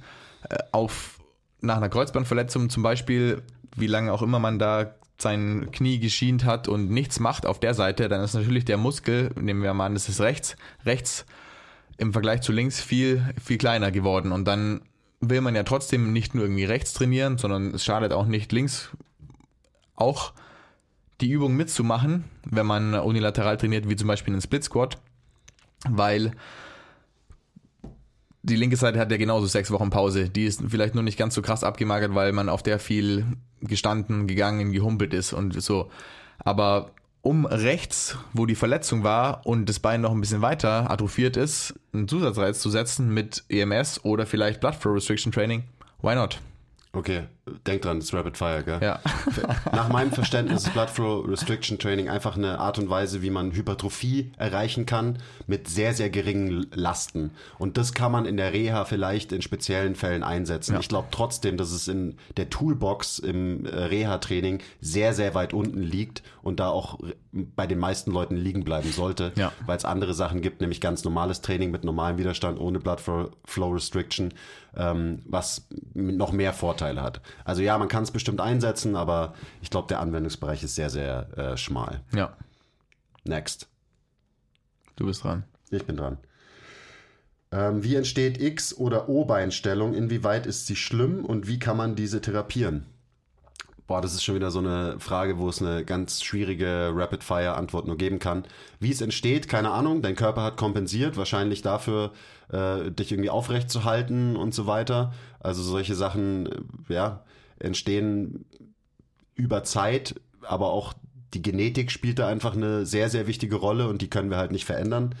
äh, auf nach einer Kreuzbandverletzung zum Beispiel, wie lange auch immer man da sein Knie geschient hat und nichts macht auf der Seite, dann ist natürlich der Muskel, nehmen wir mal an, das ist rechts, rechts im Vergleich zu links viel, viel kleiner geworden. Und dann will man ja trotzdem nicht nur irgendwie rechts trainieren, sondern es schadet auch nicht links auch die Übung mitzumachen, wenn man unilateral trainiert, wie zum Beispiel einen Split Squat, weil die linke Seite hat ja genauso sechs Wochen Pause. Die ist vielleicht nur nicht ganz so krass abgemagert, weil man auf der viel gestanden, gegangen, gehumpelt ist und so. Aber um rechts, wo die Verletzung war und das Bein noch ein bisschen weiter atrophiert ist, einen Zusatzreiz zu setzen mit EMS oder vielleicht Blood Flow Restriction Training, why not? Okay, denk dran, das ist Rapid Fire, gell? Ja. Nach meinem Verständnis ist Blood Flow Restriction Training einfach eine Art und Weise, wie man Hypertrophie erreichen kann mit sehr, sehr geringen Lasten. Und das kann man in der Reha vielleicht in speziellen Fällen einsetzen. Ja. Ich glaube trotzdem, dass es in der Toolbox im äh, Reha-Training sehr, sehr weit unten liegt und da auch bei den meisten Leuten liegen bleiben sollte, ja. weil es andere Sachen gibt, nämlich ganz normales Training mit normalem Widerstand ohne Blood Flow Restriction ähm, was noch mehr Vorteile hat. Also ja, man kann es bestimmt einsetzen, aber ich glaube, der Anwendungsbereich ist sehr, sehr äh, schmal. Ja. Next. Du bist dran. Ich bin dran. Ähm, wie entsteht X- oder O-Beinstellung? Inwieweit ist sie schlimm und wie kann man diese therapieren? Boah, das ist schon wieder so eine Frage, wo es eine ganz schwierige Rapid-Fire-Antwort nur geben kann. Wie es entsteht, keine Ahnung. Dein Körper hat kompensiert, wahrscheinlich dafür, äh, dich irgendwie aufrecht zu halten und so weiter. Also solche Sachen, äh, ja, entstehen über Zeit, aber auch die Genetik spielt da einfach eine sehr, sehr wichtige Rolle und die können wir halt nicht verändern.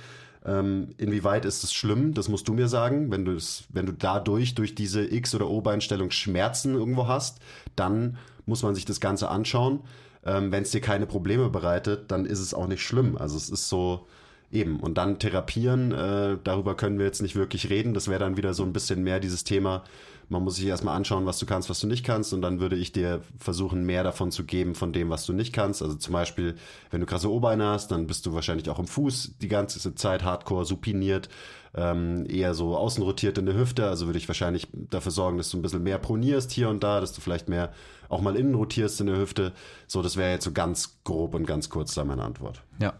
Ähm, inwieweit ist es schlimm? Das musst du mir sagen. Wenn du es, wenn du dadurch durch diese X- oder O-Beinstellung Schmerzen irgendwo hast, dann muss man sich das Ganze anschauen. Ähm, Wenn es dir keine Probleme bereitet, dann ist es auch nicht schlimm. Also es ist so eben. Und dann therapieren, äh, darüber können wir jetzt nicht wirklich reden. Das wäre dann wieder so ein bisschen mehr dieses Thema. Man muss sich erstmal anschauen, was du kannst, was du nicht kannst. Und dann würde ich dir versuchen, mehr davon zu geben, von dem, was du nicht kannst. Also zum Beispiel, wenn du krasse Oberbeine hast, dann bist du wahrscheinlich auch im Fuß die ganze Zeit hardcore supiniert ähm, eher so außen rotiert in der Hüfte. Also würde ich wahrscheinlich dafür sorgen, dass du ein bisschen mehr pronierst hier und da, dass du vielleicht mehr auch mal innen rotierst in der Hüfte. So, das wäre jetzt so ganz grob und ganz kurz da meine Antwort. Ja,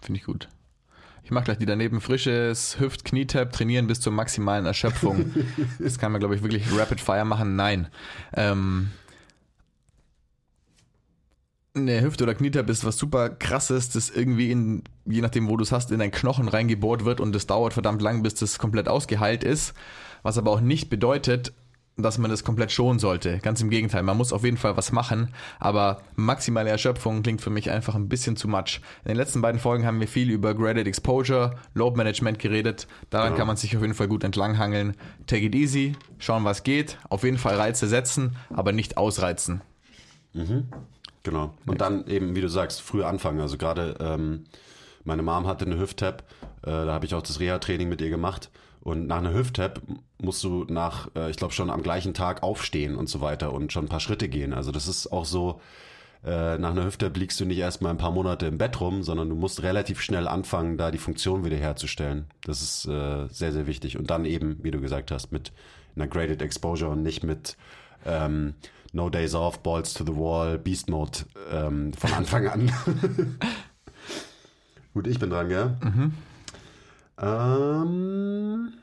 finde ich gut. Ich mache gleich die daneben frisches Hüft-Knietap, trainieren bis zur maximalen Erschöpfung. das kann man, glaube ich, wirklich Rapid Fire machen. Nein. Ähm, eine Hüfte oder Knietap ist was super krasses, das irgendwie in, je nachdem, wo du es hast, in deinen Knochen reingebohrt wird und das dauert verdammt lang, bis das komplett ausgeheilt ist. Was aber auch nicht bedeutet, dass man das komplett schonen sollte. Ganz im Gegenteil, man muss auf jeden Fall was machen, aber maximale Erschöpfung klingt für mich einfach ein bisschen zu much. In den letzten beiden Folgen haben wir viel über Graded Exposure, Load Management geredet. Daran ja. kann man sich auf jeden Fall gut entlanghangeln. Take it easy, schauen, was geht. Auf jeden Fall Reize setzen, aber nicht ausreizen. Mhm. Genau. Und dann eben, wie du sagst, früh anfangen. Also gerade ähm, meine Mom hatte eine Hüft-Tap, äh, da habe ich auch das Reha-Training mit ihr gemacht. Und nach einer Hüft-Tap musst du nach, äh, ich glaube, schon am gleichen Tag aufstehen und so weiter und schon ein paar Schritte gehen. Also das ist auch so, äh, nach einer Hüft-Tap liegst du nicht erstmal ein paar Monate im Bett rum, sondern du musst relativ schnell anfangen, da die Funktion wiederherzustellen. Das ist äh, sehr, sehr wichtig. Und dann eben, wie du gesagt hast, mit einer Graded Exposure und nicht mit ähm, No Days Off, Balls to the Wall, Beast Mode ähm, von Anfang an. Gut, ich bin dran, gell? Mhm. Ähm,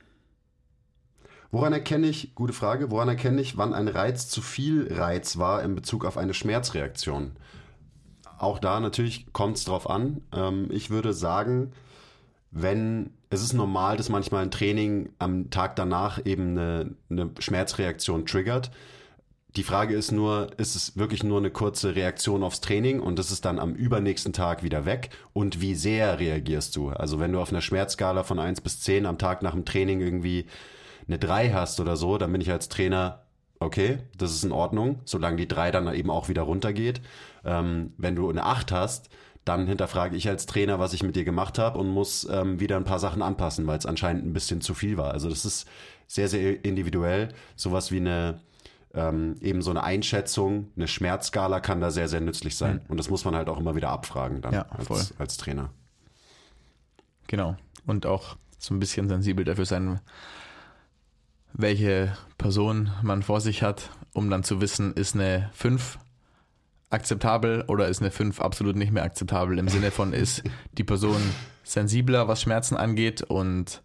woran erkenne ich, gute Frage, woran erkenne ich, wann ein Reiz zu viel Reiz war in Bezug auf eine Schmerzreaktion? Auch da natürlich kommt es drauf an. Ähm, ich würde sagen, wenn es ist normal, dass manchmal ein Training am Tag danach eben eine, eine Schmerzreaktion triggert. Die Frage ist nur, ist es wirklich nur eine kurze Reaktion aufs Training und ist dann am übernächsten Tag wieder weg? Und wie sehr reagierst du? Also wenn du auf einer Schmerzskala von 1 bis 10 am Tag nach dem Training irgendwie eine 3 hast oder so, dann bin ich als Trainer, okay, das ist in Ordnung, solange die 3 dann eben auch wieder runtergeht. Ähm, wenn du eine 8 hast, dann hinterfrage ich als Trainer, was ich mit dir gemacht habe und muss ähm, wieder ein paar Sachen anpassen, weil es anscheinend ein bisschen zu viel war. Also das ist sehr, sehr individuell. Sowas wie eine ähm, eben so eine Einschätzung, eine Schmerzskala kann da sehr, sehr nützlich sein. Mhm. Und das muss man halt auch immer wieder abfragen dann ja, als, als Trainer. Genau. Und auch so ein bisschen sensibel dafür sein, welche Person man vor sich hat, um dann zu wissen, ist eine 5 akzeptabel oder ist eine 5 absolut nicht mehr akzeptabel. Im Sinne von, ist die Person sensibler, was Schmerzen angeht und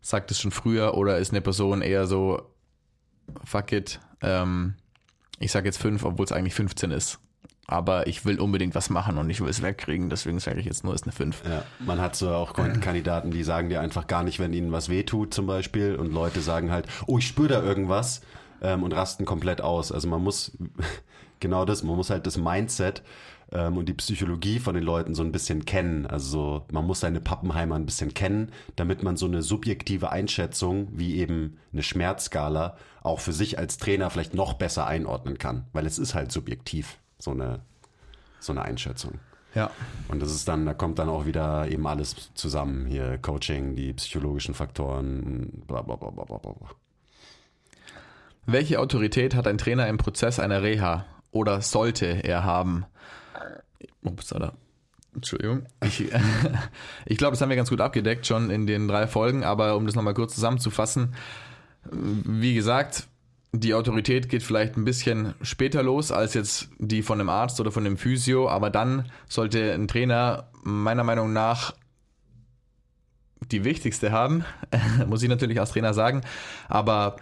sagt es schon früher oder ist eine Person eher so, fuck it, ähm, ich sage jetzt 5, obwohl es eigentlich 15 ist. Aber ich will unbedingt was machen und ich will es wegkriegen, deswegen sage ich jetzt nur, es ist eine 5. Ja, man hat so auch Kandidaten, die sagen dir einfach gar nicht, wenn ihnen was wehtut zum Beispiel und Leute sagen halt, oh, ich spüre da irgendwas ähm, und rasten komplett aus. Also man muss, genau das, man muss halt das Mindset ähm, und die Psychologie von den Leuten so ein bisschen kennen. Also man muss seine Pappenheimer ein bisschen kennen, damit man so eine subjektive Einschätzung wie eben eine Schmerzskala auch für sich als Trainer vielleicht noch besser einordnen kann, weil es ist halt subjektiv so eine so eine Einschätzung. Ja. Und das ist dann, da kommt dann auch wieder eben alles zusammen hier Coaching, die psychologischen Faktoren, bla bla bla bla bla. bla. Welche Autorität hat ein Trainer im Prozess einer Reha oder sollte er haben? Upsala. Entschuldigung. Ich, ich glaube, das haben wir ganz gut abgedeckt schon in den drei Folgen, aber um das nochmal kurz zusammenzufassen, wie gesagt, die Autorität geht vielleicht ein bisschen später los als jetzt die von einem Arzt oder von einem Physio, aber dann sollte ein Trainer meiner Meinung nach die wichtigste haben, muss ich natürlich als Trainer sagen, aber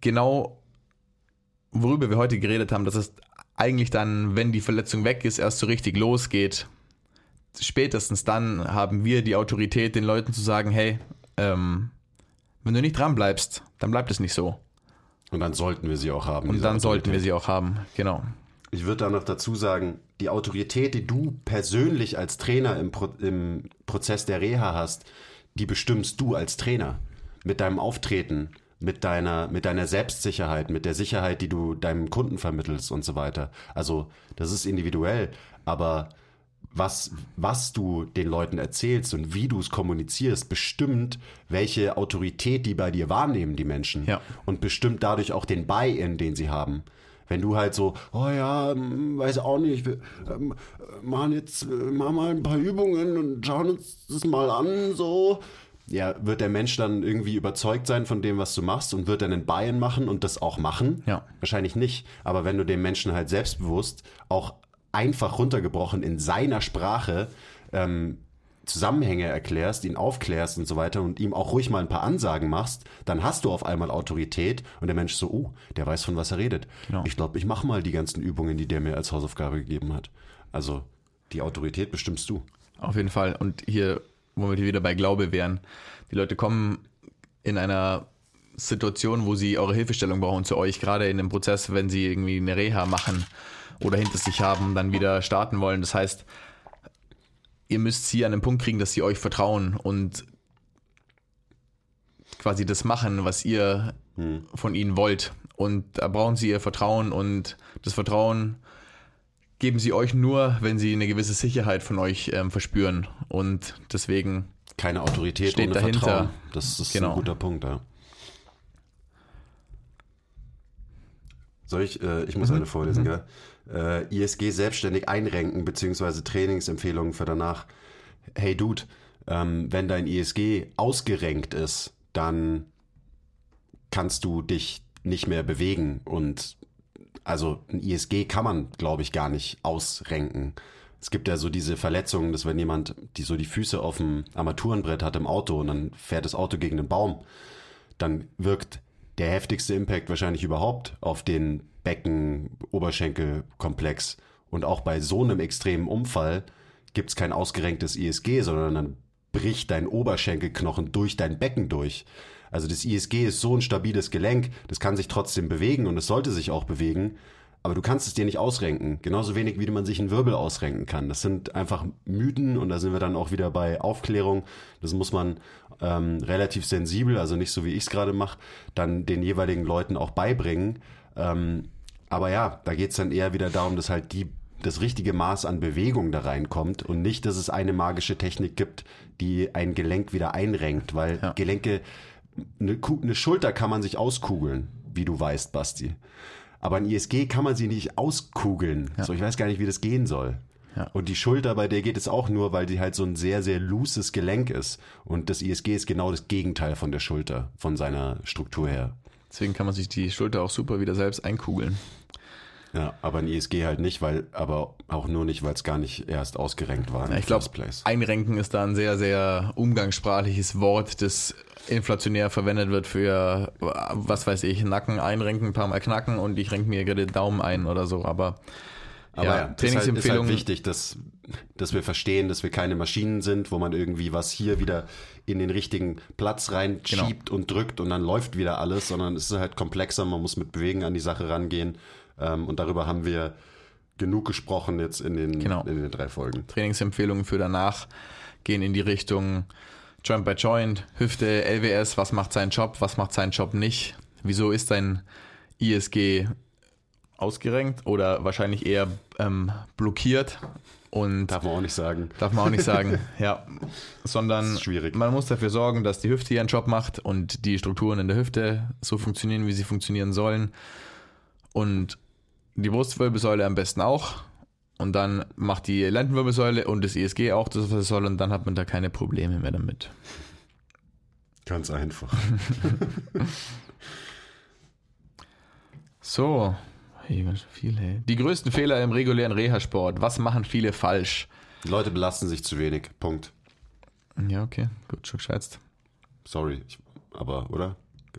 genau worüber wir heute geredet haben, das ist eigentlich dann, wenn die Verletzung weg ist, erst so richtig losgeht. Spätestens dann haben wir die Autorität, den Leuten zu sagen, hey, ähm, wenn du nicht dran bleibst, dann bleibt es nicht so. Und dann sollten wir sie auch haben. Und dann Autorität. sollten wir sie auch haben, genau. Ich würde da noch dazu sagen, die Autorität, die du persönlich als Trainer im, Pro im Prozess der Reha hast, die bestimmst du als Trainer mit deinem Auftreten, mit deiner, mit deiner Selbstsicherheit, mit der Sicherheit, die du deinem Kunden vermittelst und so weiter. Also das ist individuell, aber was, was du den Leuten erzählst und wie du es kommunizierst, bestimmt, welche Autorität die bei dir wahrnehmen, die Menschen. Ja. Und bestimmt dadurch auch den Buy-in, den sie haben. Wenn du halt so, oh ja, hm, weiß auch nicht, wir ähm, machen jetzt, machen mal ein paar Übungen und schauen uns das mal an, so, ja, wird der Mensch dann irgendwie überzeugt sein von dem, was du machst und wird dann ein Buy-in machen und das auch machen? Ja. Wahrscheinlich nicht. Aber wenn du dem Menschen halt selbstbewusst auch einfach runtergebrochen in seiner Sprache ähm, Zusammenhänge erklärst, ihn aufklärst und so weiter und ihm auch ruhig mal ein paar Ansagen machst, dann hast du auf einmal Autorität und der Mensch so, oh, der weiß von was er redet. Genau. Ich glaube, ich mache mal die ganzen Übungen, die der mir als Hausaufgabe gegeben hat. Also die Autorität bestimmst du. Auf jeden Fall. Und hier womit wir wieder bei Glaube wären. Die Leute kommen in einer Situationen, wo sie eure Hilfestellung brauchen zu euch, gerade in dem Prozess, wenn sie irgendwie eine Reha machen oder hinter sich haben, dann wieder starten wollen. Das heißt, ihr müsst sie an den Punkt kriegen, dass sie euch vertrauen und quasi das machen, was ihr hm. von ihnen wollt. Und da brauchen sie ihr Vertrauen und das Vertrauen geben sie euch nur, wenn sie eine gewisse Sicherheit von euch ähm, verspüren. Und deswegen. Keine Autorität steht ohne dahinter. Vertrauen. Das ist genau. ein guter Punkt, ja. Soll ich, äh, ich muss mhm. eine vorlesen, mhm. gell? Äh, ISG selbstständig einrenken, beziehungsweise Trainingsempfehlungen für danach. Hey Dude, ähm, wenn dein ISG ausgerenkt ist, dann kannst du dich nicht mehr bewegen und also ein ISG kann man, glaube ich, gar nicht ausrenken. Es gibt ja so diese Verletzungen, dass wenn jemand die so die Füße auf dem Armaturenbrett hat im Auto und dann fährt das Auto gegen den Baum, dann wirkt der heftigste Impact wahrscheinlich überhaupt auf den Becken-Oberschenkel-Komplex. Und auch bei so einem extremen Unfall gibt es kein ausgerenktes ISG, sondern dann bricht dein Oberschenkelknochen durch dein Becken durch. Also das ISG ist so ein stabiles Gelenk, das kann sich trotzdem bewegen und es sollte sich auch bewegen, aber du kannst es dir nicht ausrenken. Genauso wenig, wie man sich einen Wirbel ausrenken kann. Das sind einfach Mythen und da sind wir dann auch wieder bei Aufklärung. Das muss man ähm, relativ sensibel, also nicht so wie ich es gerade mache, dann den jeweiligen Leuten auch beibringen. Ähm, aber ja, da geht es dann eher wieder darum, dass halt die das richtige Maß an Bewegung da reinkommt und nicht, dass es eine magische Technik gibt, die ein Gelenk wieder einrenkt, weil ja. Gelenke, eine, eine Schulter kann man sich auskugeln, wie du weißt, Basti. Aber ein ISG kann man sie nicht auskugeln. Ja. So, ich weiß gar nicht, wie das gehen soll. Ja. Und die Schulter, bei der geht es auch nur, weil die halt so ein sehr, sehr looses Gelenk ist. Und das ISG ist genau das Gegenteil von der Schulter, von seiner Struktur her. Deswegen kann man sich die Schulter auch super wieder selbst einkugeln. Ja, aber ein ISG halt nicht, weil, aber auch nur nicht, weil es gar nicht erst ausgerenkt war. Ja, ich glaube, einrenken ist da ein sehr, sehr umgangssprachliches Wort, das inflationär verwendet wird für, was weiß ich, Nacken einrenken, ein paar Mal knacken und ich renke mir gerade den Daumen ein oder so, aber aber ja, Trainingsempfehlungen. Ist halt, ist halt wichtig, dass, dass wir verstehen, dass wir keine Maschinen sind, wo man irgendwie was hier wieder in den richtigen Platz reinschiebt genau. und drückt und dann läuft wieder alles, sondern es ist halt komplexer, man muss mit Bewegen an die Sache rangehen. Ähm, und darüber haben wir genug gesprochen jetzt in den, genau. in den drei Folgen. Trainingsempfehlungen für danach gehen in die Richtung Joint by Joint, Hüfte, LWS, was macht seinen Job, was macht seinen Job nicht. Wieso ist dein ISG ausgerenkt oder wahrscheinlich eher ähm, blockiert? Und darf man auch nicht sagen. Darf man auch nicht sagen, ja. Sondern man muss dafür sorgen, dass die Hüfte ihren Job macht und die Strukturen in der Hüfte so funktionieren, wie sie funktionieren sollen. Und die Brustwirbelsäule am besten auch. Und dann macht die Lendenwirbelsäule und das ESG auch das, was es soll. Und dann hat man da keine Probleme mehr damit. Ganz einfach. so. Viel, hey. Die größten Fehler im regulären Reha-Sport. Was machen viele falsch? Die Leute belasten sich zu wenig. Punkt. Ja, okay. Gut, schon geschätzt. Sorry, ich, aber, oder?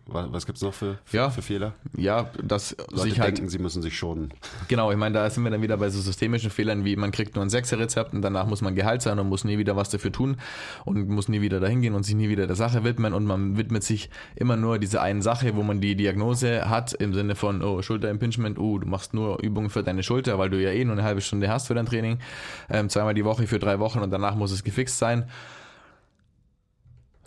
Was gibt es noch für, für, ja, für, Fehler? Ja, dass Leute sich halt, denken, sie müssen sich schonen. Genau, ich meine, da sind wir dann wieder bei so systemischen Fehlern, wie man kriegt nur ein Sechser-Rezept und danach muss man Gehalt sein und muss nie wieder was dafür tun und muss nie wieder dahin gehen und sich nie wieder der Sache widmen und man widmet sich immer nur dieser einen Sache, wo man die Diagnose hat, im Sinne von, oh, Schulterimpingement, oh, du machst nur Übungen für deine Schulter, weil du ja eh nur eine halbe Stunde hast für dein Training, ähm, zweimal die Woche für drei Wochen und danach muss es gefixt sein.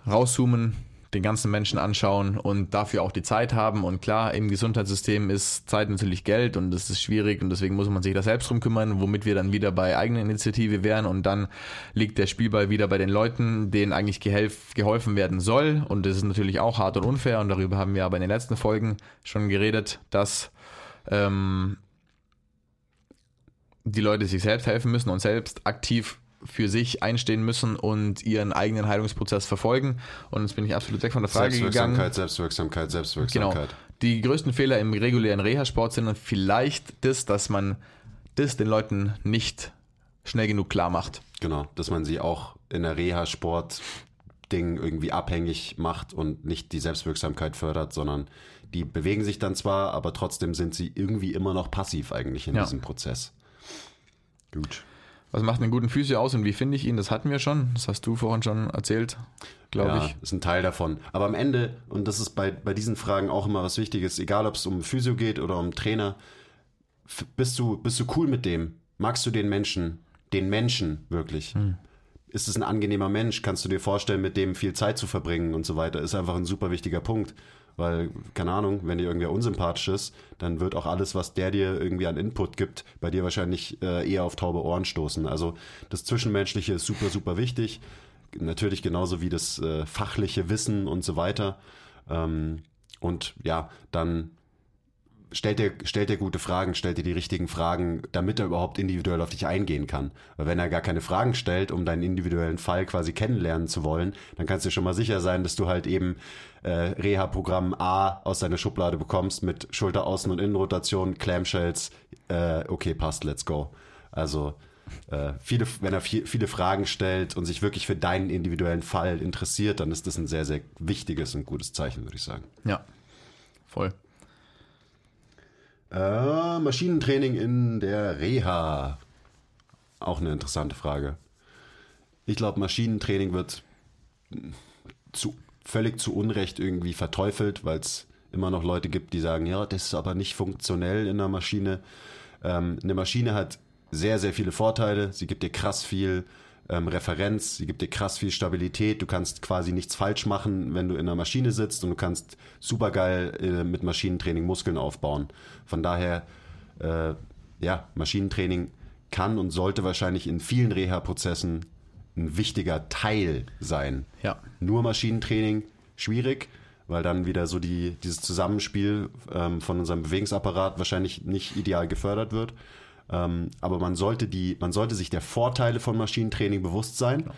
Rauszoomen, den ganzen Menschen anschauen und dafür auch die Zeit haben. Und klar, im Gesundheitssystem ist Zeit natürlich Geld und das ist schwierig und deswegen muss man sich da selbst drum kümmern, womit wir dann wieder bei eigener Initiative wären und dann liegt der Spielball wieder bei den Leuten, denen eigentlich geholfen werden soll. Und das ist natürlich auch hart und unfair und darüber haben wir aber in den letzten Folgen schon geredet, dass ähm, die Leute sich selbst helfen müssen und selbst aktiv für sich einstehen müssen und ihren eigenen Heilungsprozess verfolgen. Und jetzt bin ich absolut weg von der Frage Selbstwirksamkeit, gegangen. Selbstwirksamkeit, Selbstwirksamkeit. Genau. Die größten Fehler im regulären Reha-Sport sind dann vielleicht das, dass man das den Leuten nicht schnell genug klar macht. Genau, dass man sie auch in der Reha-Sport Ding irgendwie abhängig macht und nicht die Selbstwirksamkeit fördert, sondern die bewegen sich dann zwar, aber trotzdem sind sie irgendwie immer noch passiv eigentlich in ja. diesem Prozess. Gut. Was macht einen guten Physio aus und wie finde ich ihn? Das hatten wir schon. Das hast du vorhin schon erzählt. glaube ja, ich. Ist ein Teil davon. Aber am Ende, und das ist bei, bei diesen Fragen auch immer was Wichtiges, egal ob es um Physio geht oder um Trainer, bist du, bist du cool mit dem? Magst du den Menschen? Den Menschen wirklich? Ist es ein angenehmer Mensch? Kannst du dir vorstellen, mit dem viel Zeit zu verbringen und so weiter? Ist einfach ein super wichtiger Punkt. Weil, keine Ahnung, wenn dir irgendwer unsympathisch ist, dann wird auch alles, was der dir irgendwie an Input gibt, bei dir wahrscheinlich äh, eher auf taube Ohren stoßen. Also das Zwischenmenschliche ist super, super wichtig. Natürlich genauso wie das äh, fachliche Wissen und so weiter. Ähm, und ja, dann stellt er, stellt er gute Fragen, stellt er die richtigen Fragen, damit er überhaupt individuell auf dich eingehen kann. Weil wenn er gar keine Fragen stellt, um deinen individuellen Fall quasi kennenlernen zu wollen, dann kannst du schon mal sicher sein, dass du halt eben äh, Reha-Programm A aus deiner Schublade bekommst mit Schulteraußen- und Innenrotation, Clamshells, äh, okay, passt, let's go. Also äh, viele, wenn er viel, viele Fragen stellt und sich wirklich für deinen individuellen Fall interessiert, dann ist das ein sehr, sehr wichtiges und gutes Zeichen, würde ich sagen. Ja, voll. Äh, Maschinentraining in der Reha. Auch eine interessante Frage. Ich glaube, Maschinentraining wird zu, völlig zu Unrecht irgendwie verteufelt, weil es immer noch Leute gibt, die sagen, ja, das ist aber nicht funktionell in der Maschine. Ähm, eine Maschine hat sehr, sehr viele Vorteile. Sie gibt dir krass viel ähm, Referenz, sie gibt dir krass viel Stabilität. Du kannst quasi nichts falsch machen, wenn du in einer Maschine sitzt und du kannst supergeil äh, mit Maschinentraining Muskeln aufbauen. Von daher, äh, ja, Maschinentraining kann und sollte wahrscheinlich in vielen Reha-Prozessen ein wichtiger Teil sein. Ja. Nur Maschinentraining schwierig, weil dann wieder so die, dieses Zusammenspiel ähm, von unserem Bewegungsapparat wahrscheinlich nicht ideal gefördert wird. Ähm, aber man sollte die, man sollte sich der Vorteile von Maschinentraining bewusst sein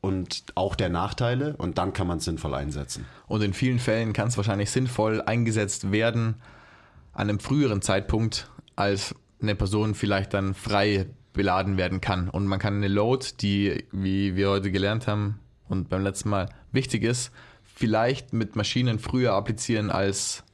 und auch der Nachteile und dann kann man es sinnvoll einsetzen. Und in vielen Fällen kann es wahrscheinlich sinnvoll eingesetzt werden an einem früheren Zeitpunkt, als eine Person vielleicht dann frei beladen werden kann. Und man kann eine Load, die, wie wir heute gelernt haben und beim letzten Mal wichtig ist, vielleicht mit Maschinen früher applizieren als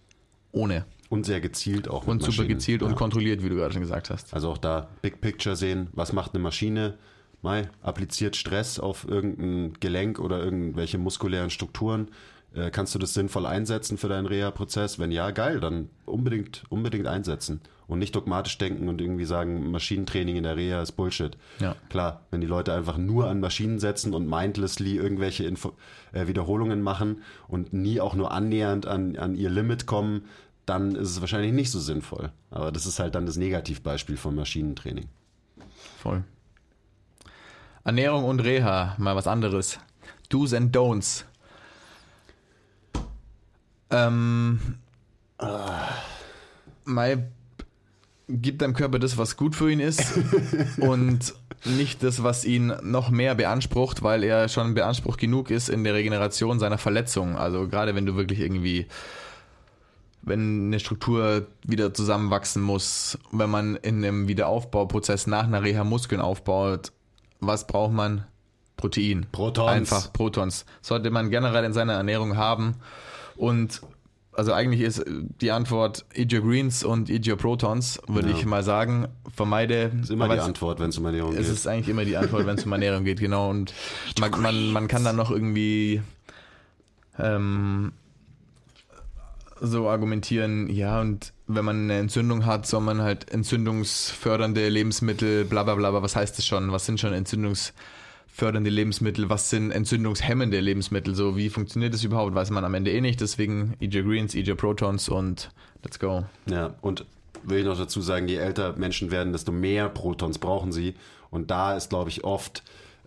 ohne. Und sehr gezielt auch. Und super gezielt und Ja. kontrolliert, wie du gerade schon gesagt hast. Also auch da Big Picture sehen, was macht eine Maschine? Mai, appliziert Stress auf irgendein Gelenk oder irgendwelche muskulären Strukturen. Äh, kannst du das sinnvoll einsetzen für deinen Reha-Prozess? Wenn ja, geil, dann unbedingt, unbedingt einsetzen. Und nicht dogmatisch denken und irgendwie sagen, Maschinentraining in der Reha ist Bullshit. Ja. Klar, wenn die Leute einfach nur an Maschinen setzen und mindlessly irgendwelche Info äh, Wiederholungen machen und nie auch nur annähernd an, an ihr Limit kommen, dann ist es wahrscheinlich nicht so sinnvoll. Aber das ist halt dann das Negativbeispiel von Maschinentraining. Voll. Ernährung und Reha, mal was anderes. Do's and Don'ts. Ähm, Mai gibt deinem Körper das, was gut für ihn ist und nicht das, was ihn noch mehr beansprucht, weil er schon beansprucht genug ist in der Regeneration seiner Verletzung. Also gerade wenn du wirklich irgendwie wenn eine Struktur wieder zusammenwachsen muss, wenn man in einem Wiederaufbauprozess nach einer Reha Muskeln aufbaut, was braucht man? Protein. Protons. Einfach Protons. Sollte man generell in seiner Ernährung haben. Und also eigentlich ist die Antwort eat your greens und eat your protons, würde Ja. ich mal sagen. Vermeide. Das ist immer die es- Antwort, wenn es um Ernährung es geht. ist eigentlich immer die Antwort, wenn es um Ernährung geht, genau. Und man, man, man kann dann noch irgendwie ähm, so argumentieren, ja, und wenn man eine Entzündung hat, soll man halt entzündungsfördernde Lebensmittel, bla bla bla, was heißt das schon? Was sind schon entzündungsfördernde Lebensmittel? Was sind entzündungshemmende Lebensmittel? So, wie funktioniert das überhaupt? Weiß man am Ende eh nicht, deswegen your greens, your protons und let's go. Ja, und will ich noch dazu sagen, je älter Menschen werden, desto mehr Protons brauchen sie. Und da ist, glaube ich, oft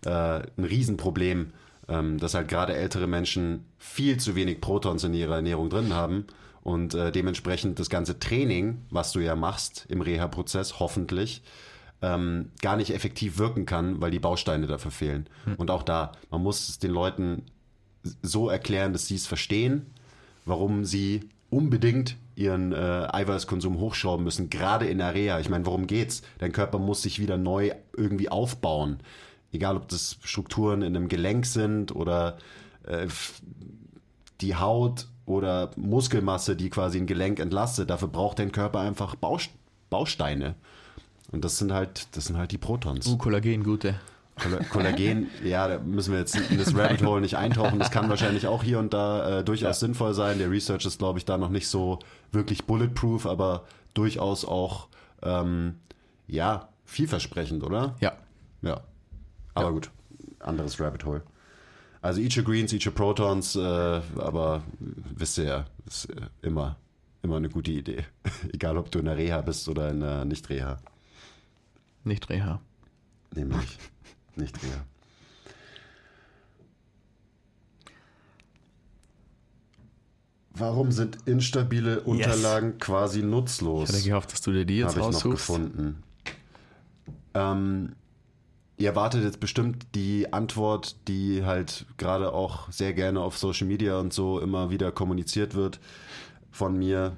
äh, ein Riesenproblem, ähm, dass halt gerade ältere Menschen viel zu wenig Protons in ihrer Ernährung drin haben und äh, dementsprechend das ganze Training, was du ja machst im Reha-Prozess, hoffentlich, ähm, gar nicht effektiv wirken kann, weil die Bausteine dafür fehlen. Und auch da, man muss es den Leuten so erklären, dass sie es verstehen, warum sie unbedingt ihren äh, Eiweißkonsum hochschrauben müssen, gerade in der Reha. Ich meine, worum geht's? Dein Körper muss sich wieder neu irgendwie aufbauen. Egal, ob das Strukturen in einem Gelenk sind oder äh, die Haut oder Muskelmasse, die quasi ein Gelenk entlastet. Dafür braucht dein Körper einfach Baust Bausteine. Und das sind halt, das sind halt die Protons. Uh, Kollagen, gute. Kollagen, ja, da müssen wir jetzt in das Rabbit Hole nicht eintauchen. Das kann wahrscheinlich auch hier und da äh, durchaus ja. sinnvoll sein. Der Research ist, glaube ich, da noch nicht so wirklich bulletproof, aber durchaus auch, ähm, ja, vielversprechend, oder? Ja. Ja. Aber ja. gut, anderes Rabbit Hole. Also Ichi Greens, Ichi Protons, äh, aber wisst ihr ja, ist äh, immer, immer eine gute Idee. Egal, ob du in der Reha bist oder in der Nicht-Reha. Nicht-Reha. Nämlich Nicht-Reha. Warum sind instabile Unterlagen yes. quasi nutzlos? Ich hatte gehofft, dass du dir die jetzt Habe ich noch gefunden. Ähm, ihr erwartet jetzt bestimmt die Antwort, die halt gerade auch sehr gerne auf Social Media und so immer wieder kommuniziert wird von mir.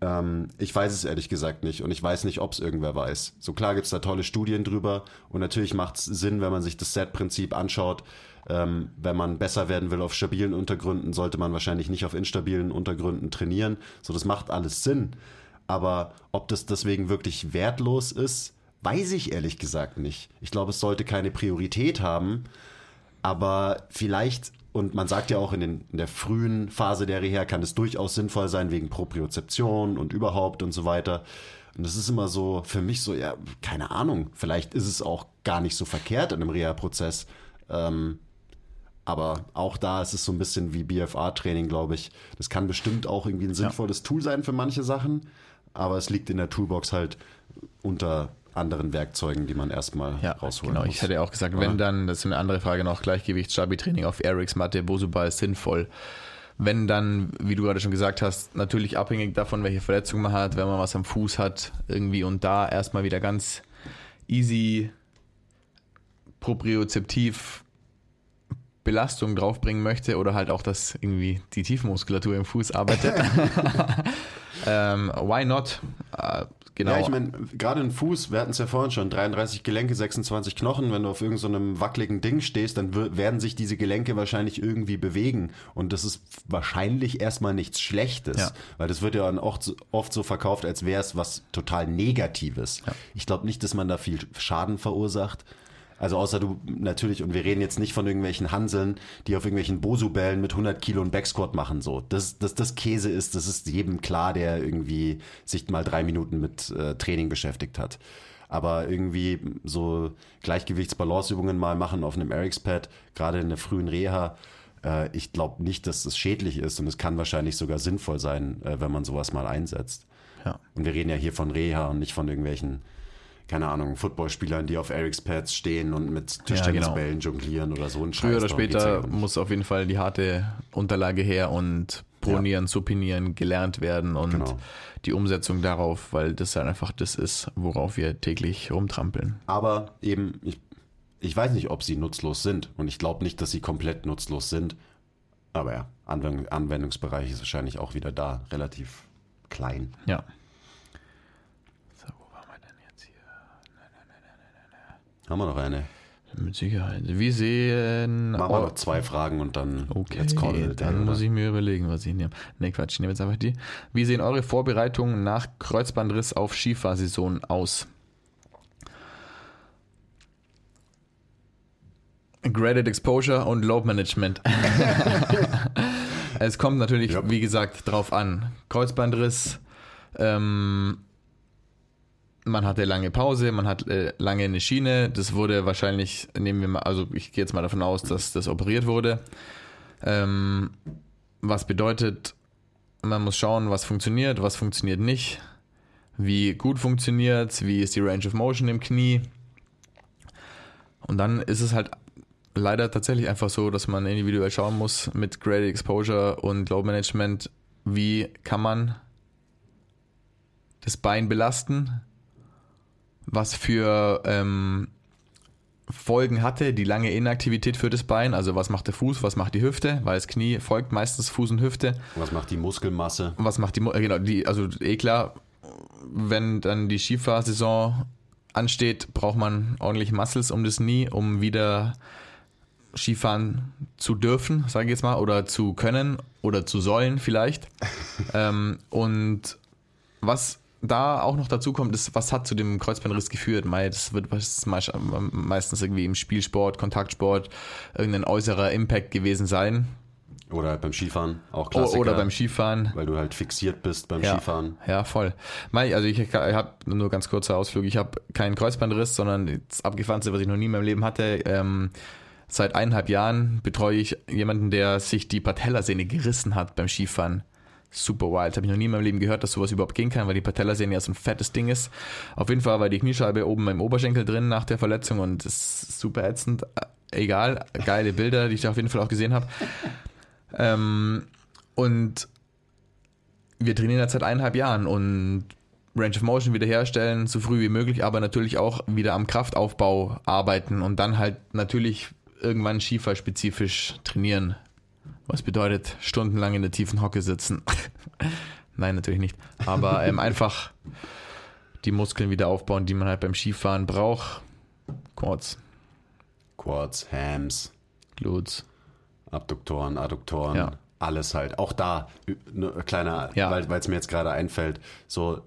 Ähm, ich weiß es ehrlich gesagt nicht und ich weiß nicht, ob es irgendwer weiß. So klar gibt es da tolle Studien drüber und natürlich macht es Sinn, wenn man sich das Set-Prinzip anschaut. Ähm, wenn man besser werden will auf stabilen Untergründen, sollte man wahrscheinlich nicht auf instabilen Untergründen trainieren. So, das macht alles Sinn. Aber ob das deswegen wirklich wertlos ist, Weiß ich ehrlich gesagt nicht. Ich glaube, es sollte keine Priorität haben, aber vielleicht, und man sagt ja auch in, den, in der frühen Phase der Reha, kann es durchaus sinnvoll sein wegen Propriozeption und überhaupt und so weiter. Und das ist immer so für mich so, ja, keine Ahnung, vielleicht ist es auch gar nicht so verkehrt in einem Reha-Prozess. Ähm, aber auch da ist es so ein bisschen wie BFA-Training, glaube ich. Das kann bestimmt auch irgendwie ein sinnvolles ja. Tool sein für manche Sachen, aber es liegt in der Toolbox halt unter anderen Werkzeugen, die man erstmal ja, rausholen genau. muss. Ich hätte auch gesagt, Oder? wenn dann, das ist eine andere Frage noch, Gleichgewicht, Stabi-Training auf Erics Matte, Bosubal ist sinnvoll. Wenn dann, wie du gerade schon gesagt hast, natürlich abhängig davon, welche Verletzung man hat, wenn man was am Fuß hat, irgendwie und da erstmal wieder ganz easy propriozeptiv Belastung draufbringen möchte oder halt auch, dass irgendwie die Tiefmuskulatur im Fuß arbeitet. ähm, why not? Äh, genau. Ja, ich meine, gerade ein Fuß, wir hatten es ja vorhin schon, 33 Gelenke, 26 Knochen, wenn du auf irgendeinem so wackeligen Ding stehst, dann werden sich diese Gelenke wahrscheinlich irgendwie bewegen. Und das ist wahrscheinlich erstmal nichts Schlechtes, ja. weil das wird ja dann auch oft so verkauft, als wäre es was total Negatives. Ja. Ich glaube nicht, dass man da viel Schaden verursacht. Also außer du natürlich, und wir reden jetzt nicht von irgendwelchen Hanseln, die auf irgendwelchen Bosu-Bällen mit 100 Kilo einen Backsquat machen. So, dass das, das Käse ist, das ist jedem klar, der irgendwie sich mal drei Minuten mit äh, Training beschäftigt hat. Aber irgendwie so Gleichgewichtsbalanceübungen mal machen auf einem Erics Pad, gerade in der frühen Reha, äh, ich glaube nicht, dass das schädlich ist und es kann wahrscheinlich sogar sinnvoll sein, äh, wenn man sowas mal einsetzt. Ja. Und wir reden ja hier von Reha und nicht von irgendwelchen keine Ahnung, Footballspielern, die auf Erics Pads stehen und mit Tischtennisbällen ja, genau. jonglieren oder so ein Früher oder später muss auf jeden Fall die harte Unterlage her und pronieren, ja. supinieren gelernt werden und genau. die Umsetzung darauf, weil das halt einfach das ist, worauf wir täglich rumtrampeln. Aber eben, ich, ich weiß nicht, ob sie nutzlos sind und ich glaube nicht, dass sie komplett nutzlos sind. Aber ja, Anwendungsbereich ist wahrscheinlich auch wieder da relativ klein. Ja. Haben wir noch eine? Mit Sicherheit. Wie sehen. Machen wir noch zwei Fragen und dann. Okay, let's call it dann day, muss ich mir überlegen, was ich nehme. Ne, Quatsch, ich nehme jetzt einfach die. Wie sehen eure Vorbereitungen nach Kreuzbandriss auf Skifahrsaison aus? Graded Exposure und Load Management. es kommt natürlich, yep. wie gesagt, drauf an. Kreuzbandriss, ähm, man hatte lange Pause, man hat äh, lange eine Schiene. Das wurde wahrscheinlich, nehmen wir mal, also ich gehe jetzt mal davon aus, dass das operiert wurde. Ähm, was bedeutet, man muss schauen, was funktioniert, was funktioniert nicht, wie gut funktioniert wie ist die Range of Motion im Knie. Und dann ist es halt leider tatsächlich einfach so, dass man individuell schauen muss mit Graded Exposure und Load Management, wie kann man das Bein belasten, was für ähm, Folgen hatte die lange Inaktivität für das Bein. Also was macht der Fuß, was macht die Hüfte, weil das Knie folgt meistens Fuß und Hüfte. Was macht die Muskelmasse? Was macht die, genau, die, also eh klar, wenn dann die Skifahrsaison ansteht, braucht man ordentlich Muscles um das Knie, um wieder Skifahren zu dürfen, sage ich jetzt mal, oder zu können oder zu sollen vielleicht. ähm, und was da auch noch dazu kommt, ist, was hat zu dem Kreuzbandriss geführt? Mei, das wird meistens irgendwie im Spielsport, Kontaktsport, irgendein äußerer Impact gewesen sein. Oder beim Skifahren, auch Klassiker. Oder beim Skifahren. Weil du halt fixiert bist beim ja, Skifahren. Ja, voll. Mei, also ich, ich habe nur ganz kurzer Ausflug. Ich habe keinen Kreuzbandriss, sondern das abgefahrenste, was ich noch nie in meinem Leben hatte. Ähm, seit eineinhalb Jahren betreue ich jemanden, der sich die Patellasehne gerissen hat beim Skifahren. Super wild. Habe ich noch nie in meinem Leben gehört, dass sowas überhaupt gehen kann, weil die Patellasehne ja so ein fettes Ding ist. Auf jeden Fall war die Kniescheibe oben im Oberschenkel drin nach der Verletzung und das ist super ätzend. Egal, geile Bilder, die ich da auf jeden Fall auch gesehen habe. Ähm, und wir trainieren jetzt seit eineinhalb Jahren und Range of Motion wiederherstellen, so früh wie möglich, aber natürlich auch wieder am Kraftaufbau arbeiten und dann halt natürlich irgendwann skifahrspezifisch trainieren. Was bedeutet stundenlang in der tiefen Hocke sitzen? Nein, natürlich nicht. Aber ähm, einfach die Muskeln wieder aufbauen, die man halt beim Skifahren braucht. Quads. Quads, Hams. Glutes. Abduktoren, Adduktoren. Ja. Alles halt. Auch da, ne, kleiner, Ja. weil es mir jetzt gerade einfällt, so,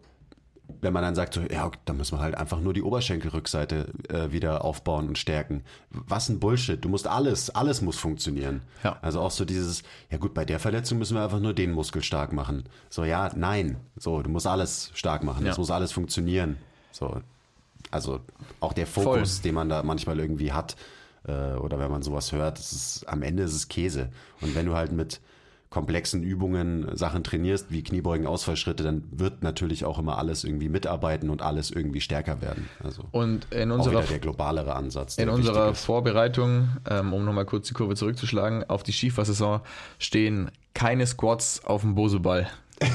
wenn man dann sagt, so, ja, dann müssen wir halt einfach nur die Oberschenkelrückseite äh, wieder aufbauen und stärken. Was ein Bullshit. Du musst alles, alles muss funktionieren. Ja. Also auch so dieses, ja gut, bei der Verletzung müssen wir einfach nur den Muskel stark machen. So, ja, nein. So, du musst alles stark machen. Ja. Es muss alles funktionieren. So, also auch der Fokus, den man da manchmal irgendwie hat, äh, oder wenn man sowas hört, ist, am Ende ist es Käse. Und wenn du halt mit komplexen Übungen Sachen trainierst, wie Kniebeugen, Ausfallschritte, dann wird natürlich auch immer alles irgendwie mitarbeiten und alles irgendwie stärker werden. Also Und in unserer der globalere Ansatz. In der unserer wichtig ist. Vorbereitung, ähm, um nochmal kurz die Kurve zurückzuschlagen, auf die Skifahrsaison stehen keine Squats auf dem Boseball.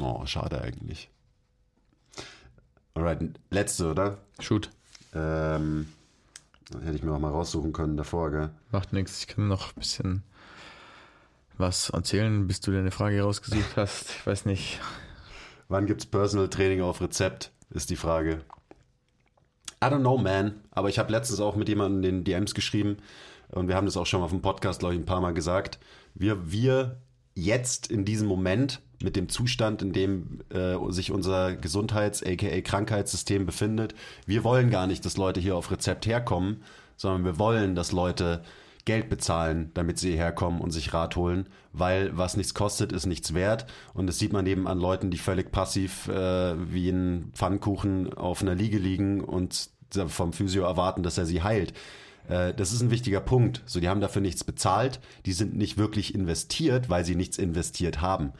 Oh, schade eigentlich. Alright, letzte, oder? Shoot. Ähm, hätte ich mir auch mal raussuchen können davor, gell? Macht nichts. Ich kann noch ein bisschen was erzählen, bis du dir eine Frage rausgesucht hast. Ich weiß nicht. Wann gibt's Personal Training auf Rezept, ist die Frage. I don't know, man. Aber ich habe letztens auch mit jemandem in den DMs geschrieben und wir haben das auch schon mal auf dem Podcast, glaube ich, ein paar Mal gesagt. Wir, wir jetzt in diesem Moment mit dem Zustand, in dem äh, sich unser Gesundheits-, aka Krankheitssystem befindet, wir wollen gar nicht, dass Leute hier auf Rezept herkommen, sondern wir wollen, dass Leute Geld bezahlen, damit sie hierher kommen und sich Rat holen, weil was nichts kostet, ist nichts wert. Und das sieht man eben an Leuten, die völlig passiv äh, wie ein Pfannkuchen auf einer Liege liegen und vom Physio erwarten, dass er sie heilt. Äh, Das ist ein wichtiger Punkt. So, die haben dafür nichts bezahlt, die sind nicht wirklich investiert, weil sie nichts investiert haben.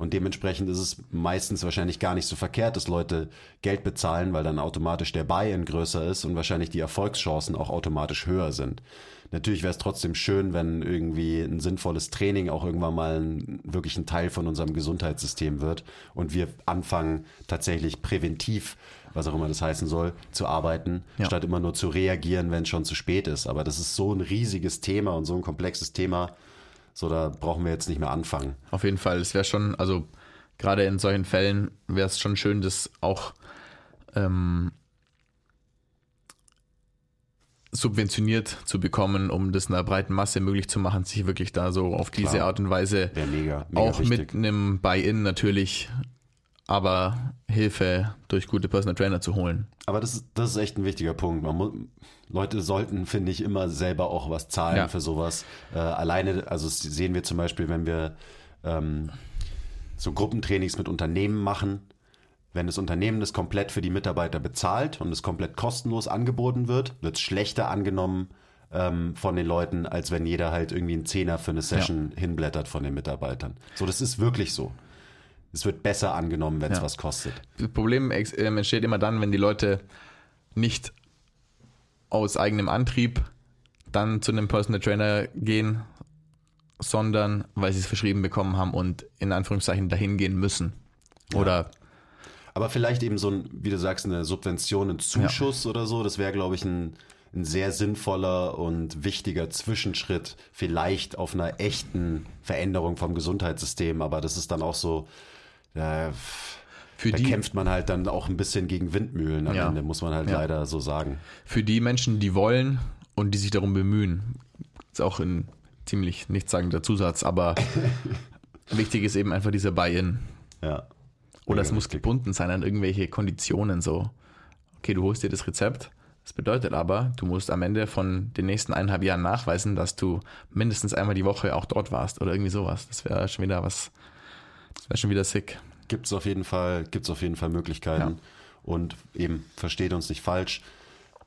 Und dementsprechend ist es meistens wahrscheinlich gar nicht so verkehrt, dass Leute Geld bezahlen, weil dann automatisch der Buy-in größer ist und wahrscheinlich die Erfolgschancen auch automatisch höher sind. Natürlich wäre es trotzdem schön, wenn irgendwie ein sinnvolles Training auch irgendwann mal ein, wirklich ein Teil von unserem Gesundheitssystem wird und wir anfangen tatsächlich präventiv, was auch immer das heißen soll, zu arbeiten, Ja. statt immer nur zu reagieren, wenn es schon zu spät ist. Aber das ist so ein riesiges Thema und so ein komplexes Thema, so da brauchen wir jetzt nicht mehr anfangen. Auf jeden Fall. Es wäre schon, also gerade in solchen Fällen wäre es schon schön, das auch ähm, subventioniert zu bekommen, um das einer breiten Masse möglich zu machen, sich wirklich da so auf diese Klar. Art und Weise mega, mega auch wichtig. mit einem Buy-in natürlich, aber Hilfe durch gute Personal Trainer zu holen. Aber das ist, das ist echt ein wichtiger Punkt. Muss, Leute sollten, finde ich, immer selber auch was zahlen Ja. für sowas. Äh, alleine, also sehen wir zum Beispiel, wenn wir ähm, so Gruppentrainings mit Unternehmen machen. Wenn das Unternehmen das komplett für die Mitarbeiter bezahlt und es komplett kostenlos angeboten wird, wird es schlechter angenommen ähm, von den Leuten, als wenn jeder halt irgendwie einen Zehner für eine Session hinblättert von den Mitarbeitern. So, das ist wirklich so. Es wird besser angenommen, wenn es Ja. was kostet. Das Problem ähm, entsteht immer dann, wenn die Leute nicht aus eigenem Antrieb dann zu einem Personal Trainer gehen, sondern weil sie es verschrieben bekommen haben und in Anführungszeichen dahin gehen müssen. Oder Aber vielleicht eben so ein, wie du sagst, eine Subvention, ein Zuschuss oder so, das wäre, glaube ich, ein, ein sehr sinnvoller und wichtiger Zwischenschritt, vielleicht auf einer echten Veränderung vom Gesundheitssystem. Aber das ist dann auch so, für da die, kämpft man halt dann auch ein bisschen gegen Windmühlen am Ja. Ende, muss man halt Ja. leider so sagen. für die Menschen, die wollen und die sich darum bemühen, ist auch ein ziemlich nichtssagender Zusatz, aber wichtig ist eben einfach dieser Buy-in. Ja. Oder es muss gebunden sein an irgendwelche Konditionen so. Okay, du holst dir das Rezept. Das bedeutet aber, du musst am Ende von den nächsten eineinhalb Jahren nachweisen, dass du mindestens einmal die Woche auch dort warst oder irgendwie sowas. Das wäre schon wieder was, das wäre schon wieder sick. Gibt es auf jeden Fall, gibt's auf jeden Fall Möglichkeiten. Ja. Und eben, versteht uns nicht falsch,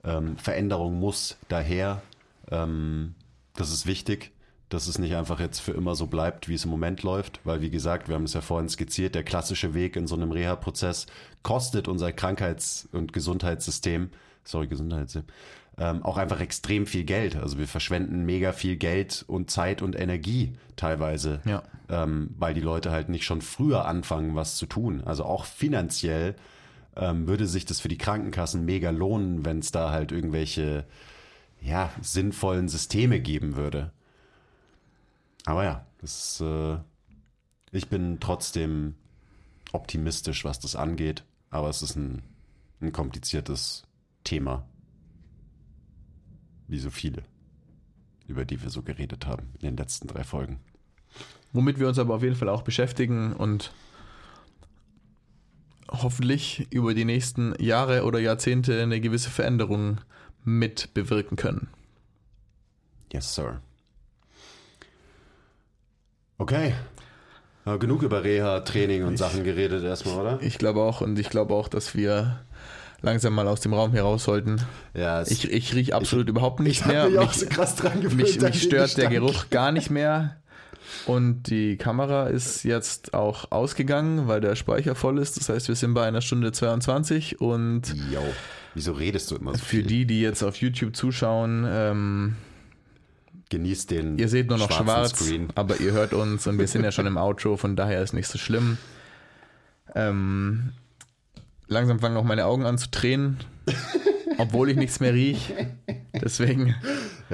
ähm, Veränderung muss daher. Ähm, das ist wichtig, dass es nicht einfach jetzt für immer so bleibt, wie es im Moment läuft. Weil, wie gesagt, wir haben es ja vorhin skizziert, der klassische Weg in so einem Reha-Prozess kostet unser Krankheits- und Gesundheitssystem, sorry, Gesundheitssystem, ähm, auch einfach extrem viel Geld. Also wir verschwenden mega viel Geld und Zeit und Energie teilweise Ja. ähm, weil die Leute halt nicht schon früher anfangen, was zu tun. Also auch finanziell ähm, würde sich das für die Krankenkassen mega lohnen, wenn es da halt irgendwelche ja, sinnvollen Systeme geben würde. Aber ja, das, äh, ich bin trotzdem optimistisch, was das angeht, aber es ist ein, ein kompliziertes Thema. Wie so viele, über die wir so geredet haben in den letzten drei Folgen. Womit wir uns aber auf jeden Fall auch beschäftigen und hoffentlich über die nächsten Jahre oder Jahrzehnte eine gewisse Veränderung mit bewirken können. Yes, sir. Okay. Ja, genug über Reha, Training und Ich- Sachen geredet erstmal, oder? Ich glaube auch und ich glaube auch, dass wir langsam mal aus dem Raum hier raus sollten. Ja, Ich, ich rieche absolut überhaupt nichts ich mehr. mich auch Mich, so krass dran gewöhnt. mich, mich stört der. Geruch gar nicht mehr. Und die Kamera ist jetzt auch ausgegangen, weil der Speicher voll ist. Das heißt, wir sind bei einer Stunde 22 und Yo, wieso redest du immer so für viel? die, die jetzt auf YouTube zuschauen, ähm, Genießt den ihr seht nur noch schwarz, Screen. aber ihr hört uns und wir sind ja schon im Outro, von daher ist nicht so schlimm. Ähm, langsam fangen auch meine Augen an zu tränen, obwohl ich nichts mehr rieche. Deswegen,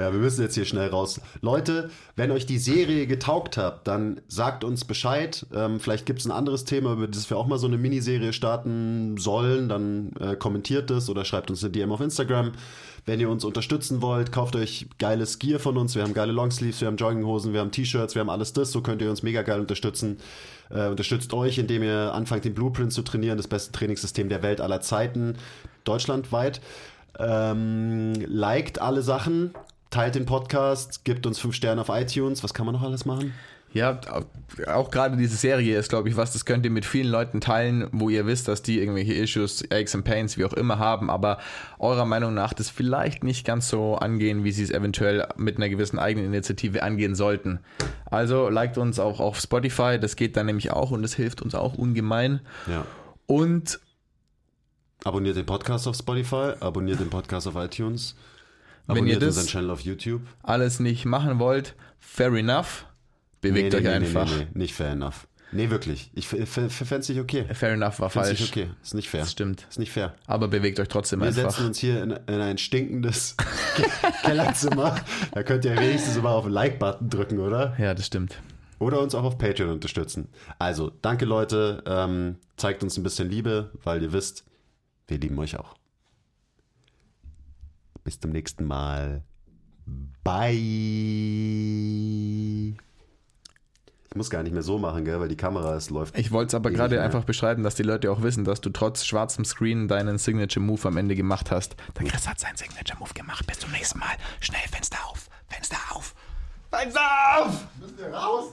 Ja, wir müssen jetzt hier schnell raus. Leute, wenn euch die Serie getaugt hat, dann sagt uns Bescheid. Ähm, vielleicht gibt es ein anderes Thema, über das wir auch mal so eine Miniserie starten sollen. Dann äh, kommentiert es oder schreibt uns eine DM auf Instagram. Wenn ihr uns unterstützen wollt, kauft euch geiles Gear von uns. Wir haben geile Longsleeves, wir haben Jogginghosen, wir haben T-Shirts, wir haben alles das. So könnt ihr uns mega geil unterstützen. Äh, unterstützt euch, indem ihr anfangt, den Blueprint zu trainieren. Das beste Trainingssystem der Welt aller Zeiten. Deutschlandweit. Ähm, liked alle Sachen, teilt den Podcast, gibt uns fünf Sterne auf iTunes. Was kann man noch alles machen? ja, auch gerade diese Serie ist, glaube ich, was, das könnt ihr mit vielen Leuten teilen, wo ihr wisst, dass die irgendwelche Issues, Aches and Pains, wie auch immer haben, aber eurer Meinung nach das vielleicht nicht ganz so angehen, wie sie es eventuell mit einer gewissen eigenen Initiative angehen sollten. Also liked uns auch auf Spotify, das geht dann nämlich auch und das hilft uns auch ungemein. Ja. Und Abonniert den Podcast auf Spotify, abonniert den Podcast auf iTunes, Wenn ihr das- Channel auf YouTube. alles nicht machen wollt, fair enough, bewegt euch einfach. Nee, nee, nicht fair enough. Nee, wirklich. Ich fände es nicht okay. Fair enough war Find's falsch. nicht okay. Ist nicht fair. Das stimmt. Ist nicht fair. Aber bewegt euch trotzdem Wir einfach. setzen uns hier in, in ein stinkendes Kellerzimmer. Da könnt ihr wenigstens immer auf den Like-Button drücken, oder? Ja, das stimmt. Oder uns auch auf Patreon unterstützen. Also, danke Leute. Ähm, zeigt uns ein bisschen Liebe, weil ihr wisst, wir lieben euch auch. Bis zum nächsten Mal. Bye. Ich muss gar nicht mehr so machen, gell, weil die Kamera es läuft. Ich wollte es aber gerade einfach beschreiben, dass die Leute auch wissen, dass du trotz schwarzem Screen deinen Signature Move am Ende gemacht hast. Der Chris hat seinen Signature Move gemacht. Bis zum nächsten Mal. Schnell, Fenster auf. Fenster auf. Fenster auf! Müssen wir raus?